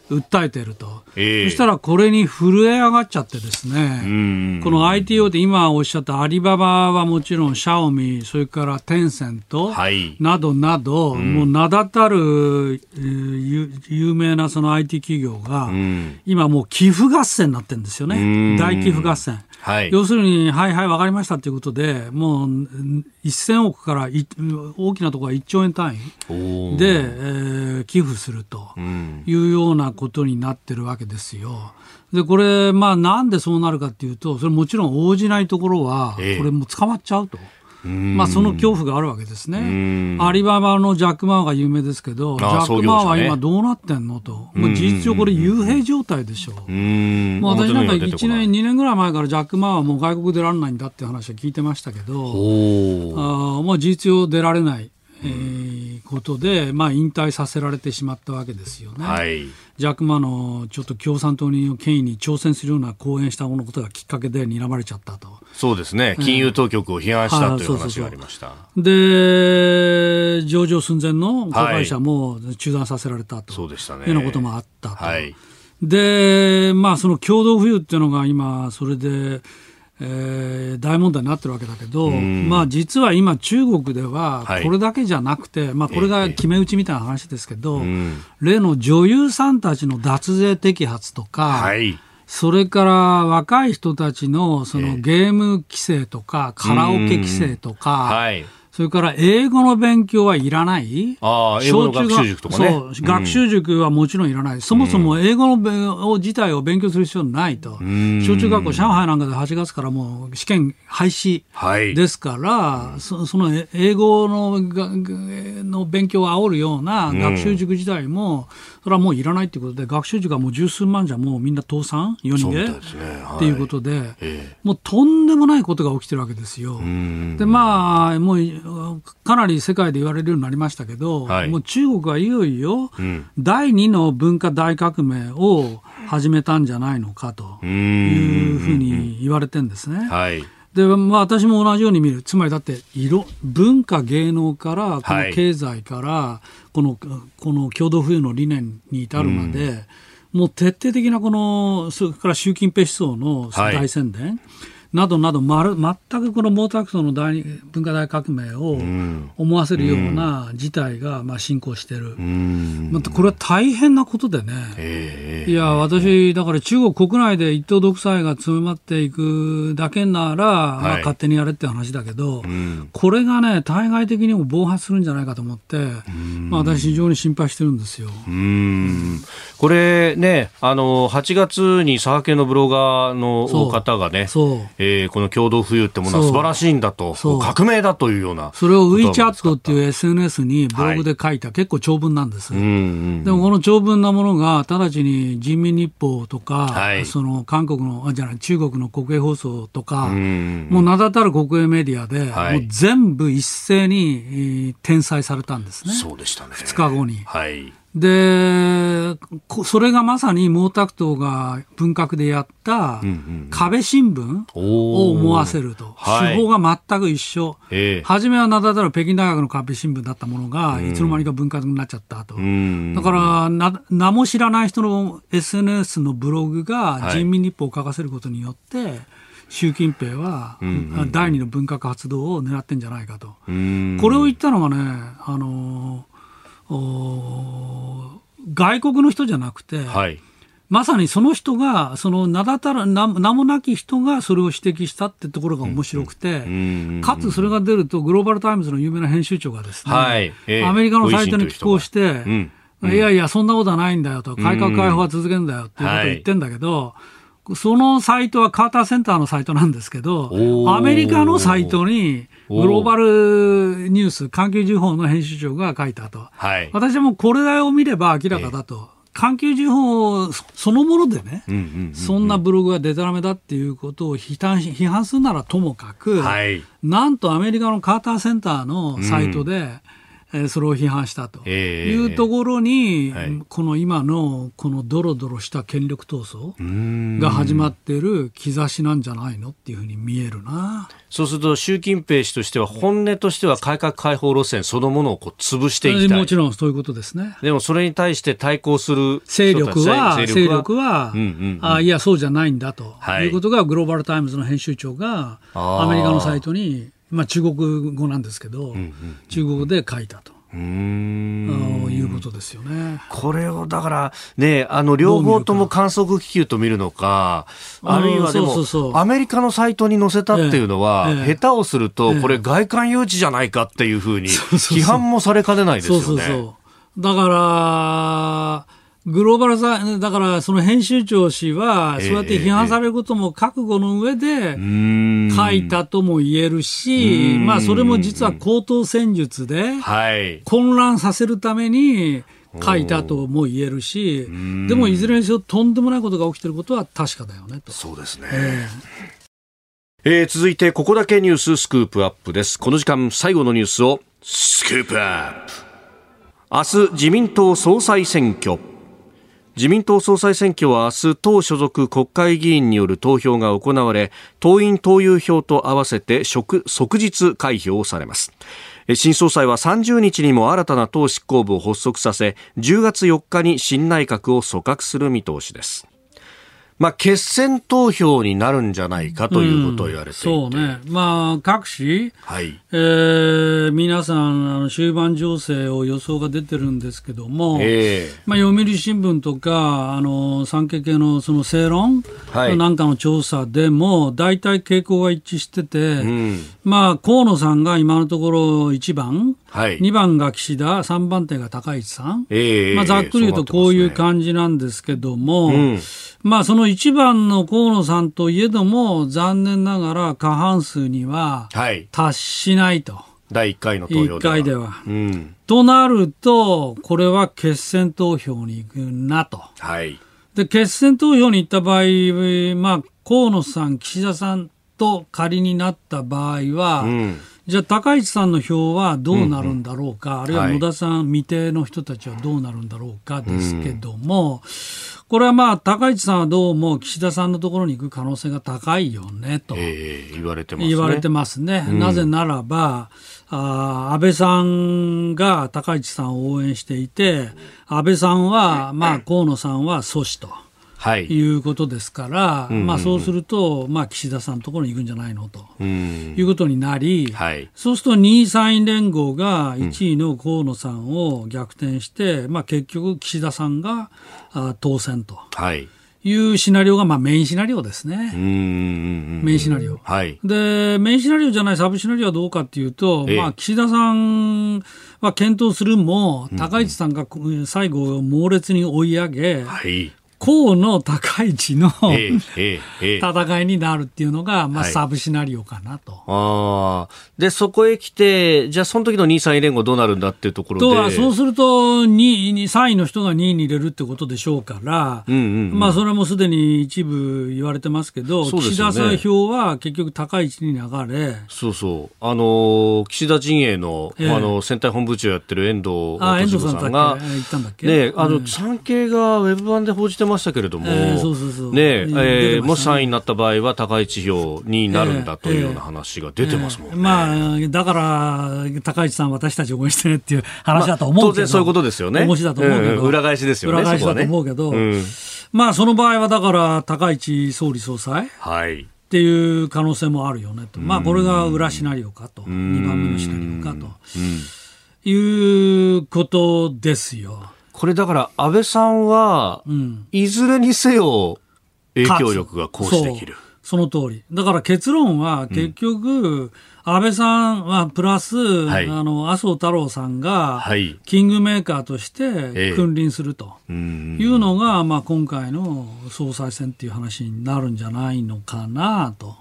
訴えていると、えー、そしたらこれに震え上がっちゃってですね、この ITO で今おっしゃったアリババはもちろんシャオミ、それからテンセントなどなど、はい、もう名だたる有名なその IT 企業が、今もう寄付合戦になってるんですよね、大寄付合戦。はい、要するに、はいはい、分かりましたということで、もう1000億から大きなところは1兆円単位。で、えー、寄付するというようなことになってるわけですよ。で、これ、まあ、なんでそうなるかっていうと、それもちろん応じないところは、これも捕まっちゃうと。えーまあ、その恐怖があるわけですね。アリババのジャック・マーが有名ですけど、ジャック・マーは今どうなってんのと。もう事実上これ幽閉状態でしょう。もう私なんか1年、2年ぐらい前からジャック・マーはもう外国出られないんだって話は聞いてましたけど、あもう事実上出られない。えー、ことで、まあ、引退させられてしまったわけですよね。はい、ジャック・マのちょっと共産党の権威に挑戦するような講演したものことがきっかけで睨まれちゃったと。そうですね、金融当局を批判した、という話がありました。で、上場寸前の子会社も中断させられたと、そうでしたね。いうようなこともあったと。はい、で、まあ、その共同富裕っていうのが今、それで、えー、大問題になってるわけだけど、まあ、実は今、中国ではこれだけじゃなくて、はい、まあ、これが決め打ちみたいな話ですけど、例の女優さんたちの脱税摘発とか、はい、それから若い人たちのそのゲーム規制とか、カラオケ規制とか、はいそれから英語の勉強はいらないああ、英語の学習塾とかね。そう、学習塾はもちろんいらない。そもそも英語の自体を勉強する必要ないと。小中学校、上海なんかで8月からもう試験廃止ですから、はい、そその英語のの勉強を煽るような学習塾自体も、それはもういらないということで、学習塾はもう十数万じゃもうみんな倒産 ?4 人で？でね。はい、っていうことで、えー、もうとんでもないことが起きてるわけですよ。で、まあ、もうかなり世界で言われるようになりましたけど、はい、もう中国はいよいよ、第2の文化大革命を始めたんじゃないのかというふうに言われてるんですね。はいで、まあ、私も同じように見る。つまりだって、色、文化芸能から、この経済から、この、この共同富裕の理念に至るまで、もう徹底的なこの、それから習近平思想の大宣伝、はいなどなど、まる全くこの毛沢東の大文化大革命を思わせるような事態がまあ進行している、またこれは大変なことでね、えー、いや、私、だから中国国内で一党独裁が強まっていくだけなら、あ、勝手にやれって話だけど、これがね、対外的にも暴発するんじゃないかと思って、まあ、私、非常に心配してるんですよ。これね、あの8月に佐賀県のブロガーの方がね、そう。えー、この共同富裕ってものは素晴らしいんだと、革命だというようなそれを WeChat っていう SNS にブログで書いた、はい、結構長文なんです、うんうん、でもこの長文なものが直ちに人民日報とか、はい、その韓国の、じゃない中国の国営放送とか、うん、もう名だたる国営メディアで、はい、もう全部一斉に、えー、転載されたんですね。そうでしたね。2日後に。はいで、それがまさに毛沢東が文革でやった壁新聞を思わせると。手法が全く一緒。初めは名だたる北京大学の壁新聞だったものが、いつの間にか文革になっちゃったと。だからな、名も知らない人の SNS のブログが人民日報を書かせることによって、習近平は第二の文革発動を狙ってんじゃないかと。これを言ったのがね、あのー外国の人じゃなくて、はい、まさにその人が、その名だたる名もなき人がそれを指摘したってところが面白くて、かつそれが出ると、グローバル・タイムズの有名な編集長がですね、はい。えー、アメリカのサイトに寄稿して、いやいや、そんなことはないんだよと、改革開放は続けるんだよっていうことを言ってんだけど、そのサイトはカーターセンターのサイトなんですけど、アメリカのサイトに、グローバルニュース、環球時報の編集長が書いたと。はい、私もこれを見れば明らかだと。環球時報そのものでね、そんなブログがでたらめだっていうことを批判批判するならともかく、はい、なんとアメリカのカーターセンターのサイトで、それを批判したと。いうところに、えーはい、この今のこのドロドロした権力闘争が始まっている兆しなんじゃないのっていうふうに見えるな。そうすると習近平氏としては本音としては改革開放路線そのものをこう潰していきたい。もちろんそういうことですね。でもそれに対して対抗する勢力は勢力は、うんうんうん、あいやそうじゃないんだと、はい、いうことがグローバルタイムズの編集長がアメリカのサイトにまあ、中国語なんですけど、うんうんうん、中国語で書いたと。うん。いうことですよね。これをだからね、あの両方とも観測気球と見るのか、あるいはでもアメリカのサイトに載せたっていうのは、ええ、下手をすると、これ外観誘致じゃないかっていうふうに [laughs] 批判もされかねないですよね。そうそうそう。だからグローバルさ、だからその編集長氏は、そうやって批判されることも覚悟の上で書いたとも言えるし、まあそれも実は口頭戦術で混乱させるために書いたとも言えるし、でもいずれにせよとんでもないことが起きてることは確かだよねと。そうですね。えー、えー、続いてここだけニューススクープアップです。この時間最後のニュースをスクープアップ。明日自民党総裁選挙。自民党総裁選挙は明日党所属国会議員による投票が行われ党員党友票と合わせて即日開票されます。新総裁は30日にも新たな党執行部を発足させ10月4日に新内閣を組閣する見通しです。まあ、決選投票になるんじゃないかということを言われていて、うん、そうね、まあ、各紙、はい。えー、皆さんあの、終盤情勢を予想が出てるんですけども、えーまあ、読売新聞とか、あの産経系のその正論、はい、なんかの調査でも、大体傾向が一致してて、うん、まあ、河野さんが今のところ1番、はい、2番が岸田、3番手が高市さん、えーまあ、ざっくり言うとこういう感じなんですけども、うんまあ、その一番の河野さんといえども、残念ながら過半数には達しないと。はい、第1回の投票では。1回では。うん、となると、これは決選投票に行くなと。はい、で決選投票に行った場合、まあ、河野さん、岸田さんと仮になった場合は、うんじゃあ、高市さんの票はどうなるんだろうか、うんうん、あるいは野田さん、はい、未定の人たちはどうなるんだろうかですけども、うん、これはまあ、高市さんはどうも岸田さんのところに行く可能性が高いよねと、えー、言われてますね。言われてますね。うん、なぜならば、あ安倍さんが高市さんを応援していて、安倍さんは、まあ、河野さんは阻止と。はい、いうことですから、まあ、そうすると、まあ、岸田さんのところに行くんじゃないのと、いうことになり、はい、そうすると2位3位連合が1位の河野さんを逆転して、まあ、結局、岸田さんがあ当選と。はい。いうシナリオが、まあ、メインシナリオですね。メインシナリオ。はい。で、メインシナリオじゃないサブシナリオはどうかっていうと、まあ、岸田さんは検討するも、高市さんが最後猛烈に追い上げ、はい、河野高市の、戦いになるっていうのが、まあ、サブシナリオかなと。あで、そこへ来て、じゃあ、その時の2位、3位連合どうなるんだっていうところで。とそうすると2位、3位の人が2位に入れるってことでしょうから、うんうんうん、まあ、それもすでに一部言われてますけど、ね、岸田さん票は結局高市に流れ。そうそう。あの、岸田陣営の、えー、あの、選対本部長やってる遠藤あ遠藤さんが、言ったんだっけ？ね、あの、産経がウェブ版で報じてましたけれども、ねえー、もし3位になった場合は高市票になるんだというような話が出てますもんね。まあ、だから、高市さん私たち応援してねっていう話だと思うけど、まあ、当然そういうことですよね。面白いだと思うけど、裏返しですよね。裏返しだと思うけど、ねまあその場合はだから高市総理総裁。はい。っていう可能性もあるよねと、まあ、これが裏シナリオかと、2番目のシナリオかということですよ。これだから安倍さんは、うん、いずれにせよ影響力が行使できる。その通り。だから結論は結局、うん、安倍さんはプラス、はい、あの、麻生太郎さんが、キングメーカーとして君臨すると。いうのが、まあ今回の総裁選っていう話になるんじゃないのかなと。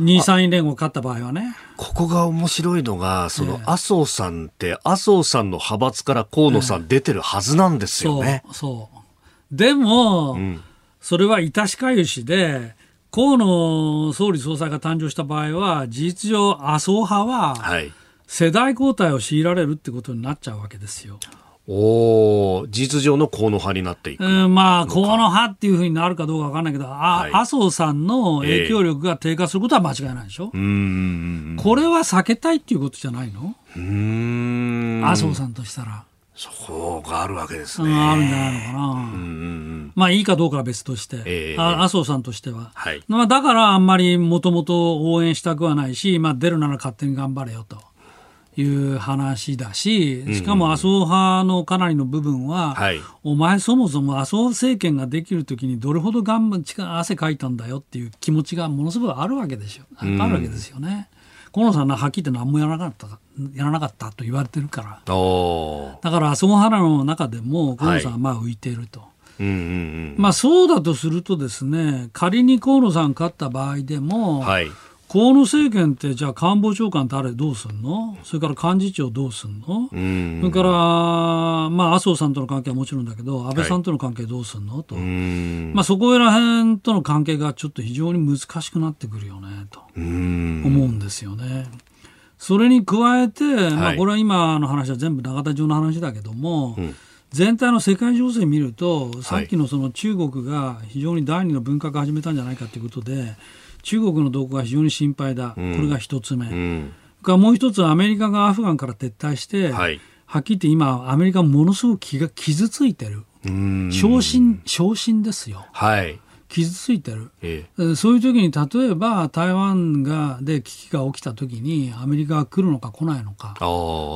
2、3位連合勝った場合はね。ここが面白いのが、その麻生さんって、麻生さんの派閥から河野さん出てるはずなんですよね。そう、そう。でも、うん、それは致しかゆしで、河野総理総裁が誕生した場合は、事実上、麻生派は、世代交代を強いられるってことになっちゃうわけですよ。お事実上の河野派になっていく、うん、まあ、河野派っていうふうになるかどうか分かんないけど、あ、はい、麻生さんの影響力が低下することは間違いないでしょ、えー、これは避けたいっていうことじゃないの？麻生さんとしたら。そこがあるわけですね。あるんじゃないのかな。うんまあいいかどうかは別として、えー、麻生さんとしては。はい、まあだからあんまりもともと応援したくはないし、まあ出るなら勝手に頑張れよと。いう話だし、しかも麻生派のかなりの部分は、はい、お前そもそも麻生政権ができるときにどれほど頑張汗かいたんだよっていう気持ちがものすごいあるわけですよ。あるわけですよね。河野さんははっきり言って何もやらなかったやらなかったと言われてるから。だから麻生派の中でも河野さんはまあ浮いていると。はいまあそうだとするとですね仮に河野さん勝った場合でも、はい、河野政権ってじゃあ官房長官誰どうすんの？それから幹事長どうすんの？それから、まあ、麻生さんとの関係はもちろんだけど安倍さんとの関係どうすんの、はい、と、まあ、そこら辺との関係がちょっと非常に難しくなってくるよねと。思うんですよね。それに加えて、まあ、これは今の話は全部永田町の話だけども、うん。全体の世界情勢を見ると、さっきのその中国が非常に第二の文化化を始めたんじゃないかということで、中国の動向が非常に心配だ、これが一つ目、うん、がもう一つはアメリカがアフガンから撤退して、はい、はっきり言って今、アメリカものすごく気が傷ついてる、昇進昇進ですよ。はい。傷ついてる、ええ、そういう時に例えば台湾がで危機が起きた時にアメリカが来るのか来ないのか。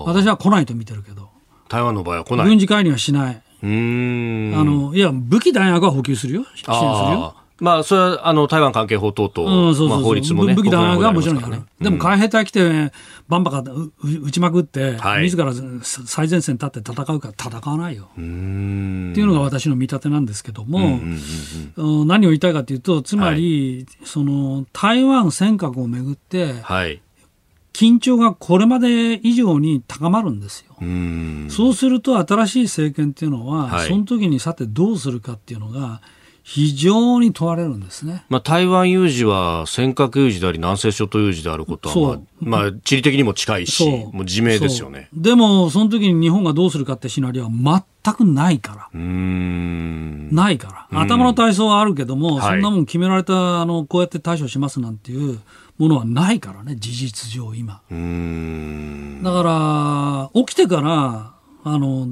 私は来ないと見てるけど。台湾の場合は来ない。軍事介入はしない。うん。あのいや武器弾薬は補給するよ。支援するよまあ、それは、あの、台湾関係法等々、まあ、法律もね。武器弾がもちろんやる。ね、でも、海兵隊来て、バンバカ撃ちまくって、はい、自ら最前線立って戦うか戦わないよ。っていうのが私の見立てなんですけども、何を言いたいかというと、つまり、はい、その、台湾尖閣をめぐって、はい、緊張がこれまで以上に高まるんですよ。そうすると、新しい政権っていうのは、はい、その時にさてどうするかっていうのが、非常に問われるんですね。まあ、台湾有事は尖閣有事であり南西諸島有事であることは、まあ、まあ、地理的にも近いし、もう自明ですよね。でも、その時に日本がどうするかってシナリオは全くないから。うんないから。頭の体操はあるけども、そんなもん決められた、あの、こうやって対処しますなんていうものはないからね、事実上今。だから、起きてから、あの、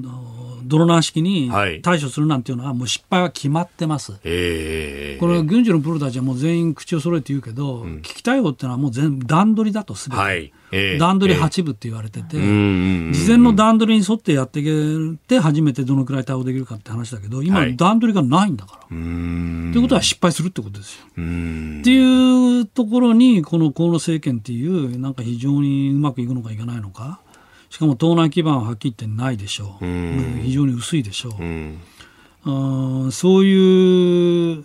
泥軟式に対処するなんていうのは、もう失敗は決まってます。えー、これ、軍事のプロたちはもう全員口を揃えて言うけど、うん、危機対応っていうのはもう全部段取りだとすべて。はいえー、段取り8部って言われてて、えー、事前の段取りに沿ってやっていけて、初めてどのくらい対応できるかって話だけど、今、段取りがないんだから。と、はい、いうことは失敗するってことですよ。っていうところに、この河野政権っていう、なんか非常にうまくいくのかいかないのか。しかも党内基盤ははっきり言ってないでしょう、うん、非常に薄いでしょう、うん、うん、そういう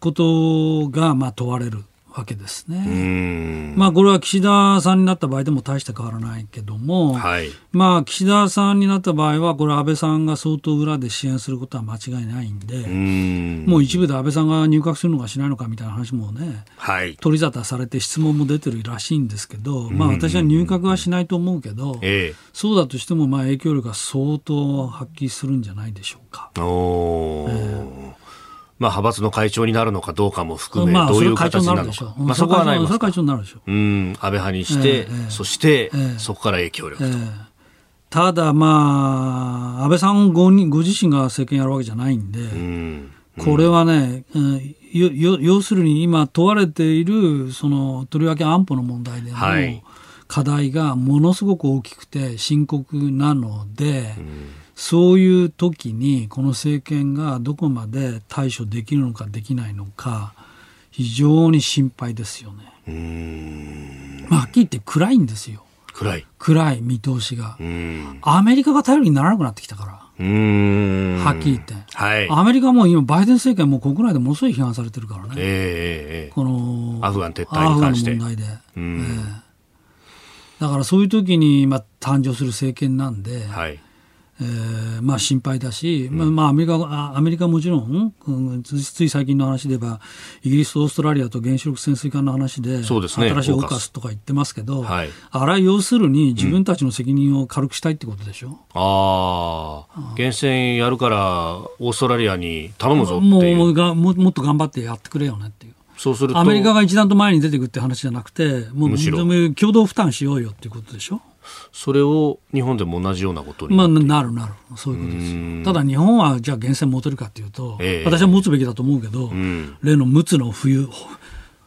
ことがまあ問われるわけですね。まあこれは岸田さんになった場合でも大して変わらないけども、はい、まあ岸田さんになった場合はこれ安倍さんが相当裏で支援することは間違いないんで、ん。もう一部で安倍さんが入閣するのかしないのかみたいな話もね、はい、取り沙汰されて質問も出てるらしいんですけど、まあ私は入閣はしないと思うけど、ええ、そうだとしてもまあ影響力が相当発揮するんじゃないでしょうか。おえーまあ、派閥の会長になるのかどうかも含め、どういう形になるのか。まあ、そこはないそれ会長になるでしょう。うん、安倍派にして、えー、そして、えー、そこから影響力と。えー、ただ、まあ、安倍さんごご自身が政権やるわけじゃないんで、うんこれはね、うん、要するに今問われている、その、とりわけ安保の問題での課題がものすごく大きくて深刻なので、うんそういう時にこの政権がどこまで対処できるのかできないのか非常に心配ですよね。まあ、はっきり言って暗いんですよ。暗い暗い見通しが。アメリカが頼りにならなくなってきたから。はっきり言って、はい、アメリカも今、バイデン政権も国内でものすごい批判されてるからね、えー、このアフガン撤退に関して。アフガンの問題で。えー、だからそういう時に今誕生する政権なんで、はいえー、まあ心配だし、まあ、まあアメリカアメリカはもちろん、うん、つい最近の話で言えばイギリスとオーストラリアと原子力潜水艦の話でそうです、ね、新しいオーカスとか言ってますけど、はい、あれは要するに自分たちの責任を軽くしたいってことでしょ、うん、ああ源泉やるからオーストラリアに頼むぞっていう。もうがももっと頑張ってやってくれよねっていう。そうするとアメリカが一段と前に出ていくって話じゃなくて、もう共同負担しようよっていうことでしょ？それを日本でも同じようなことにまあ、なるなる。そういうことです。ただ日本はじゃあ源泉持てるかというと、えー、私は持つべきだと思うけど、うん、例の陸奥の冬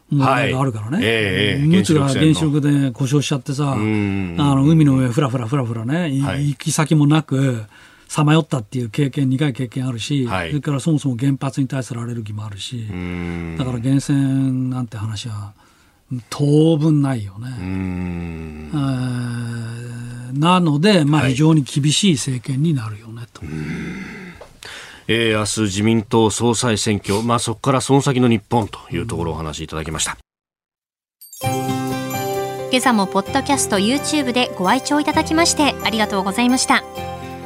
問題があるからね、はいえー、陸奥が原子力で故障しちゃってさ、あの海の上ふらふらふらふらね、はい、行き先もなくさまよったっていう経験2回経験あるし、はい、それからそもそも原発に対するアレルギーもあるしだから源泉なんて話は当分ないよね。なので、まあ、非常に厳しい政権になるよね、と。えー、明日自民党総裁選挙、まあ、そこからその先の日本というところをお話しいただきました。今朝もポッドキャスト YouTube でご愛聴いただきましてありがとうございました。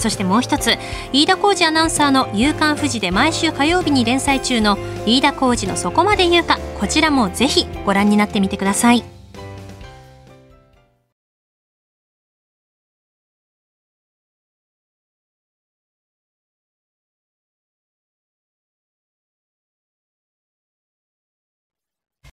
そしてもう一つ飯田浩二アナウンサーの「夕刊富士」で毎週火曜日に連載中の飯田浩二の「そこまで言うか」こちらもぜひご覧になってみてください。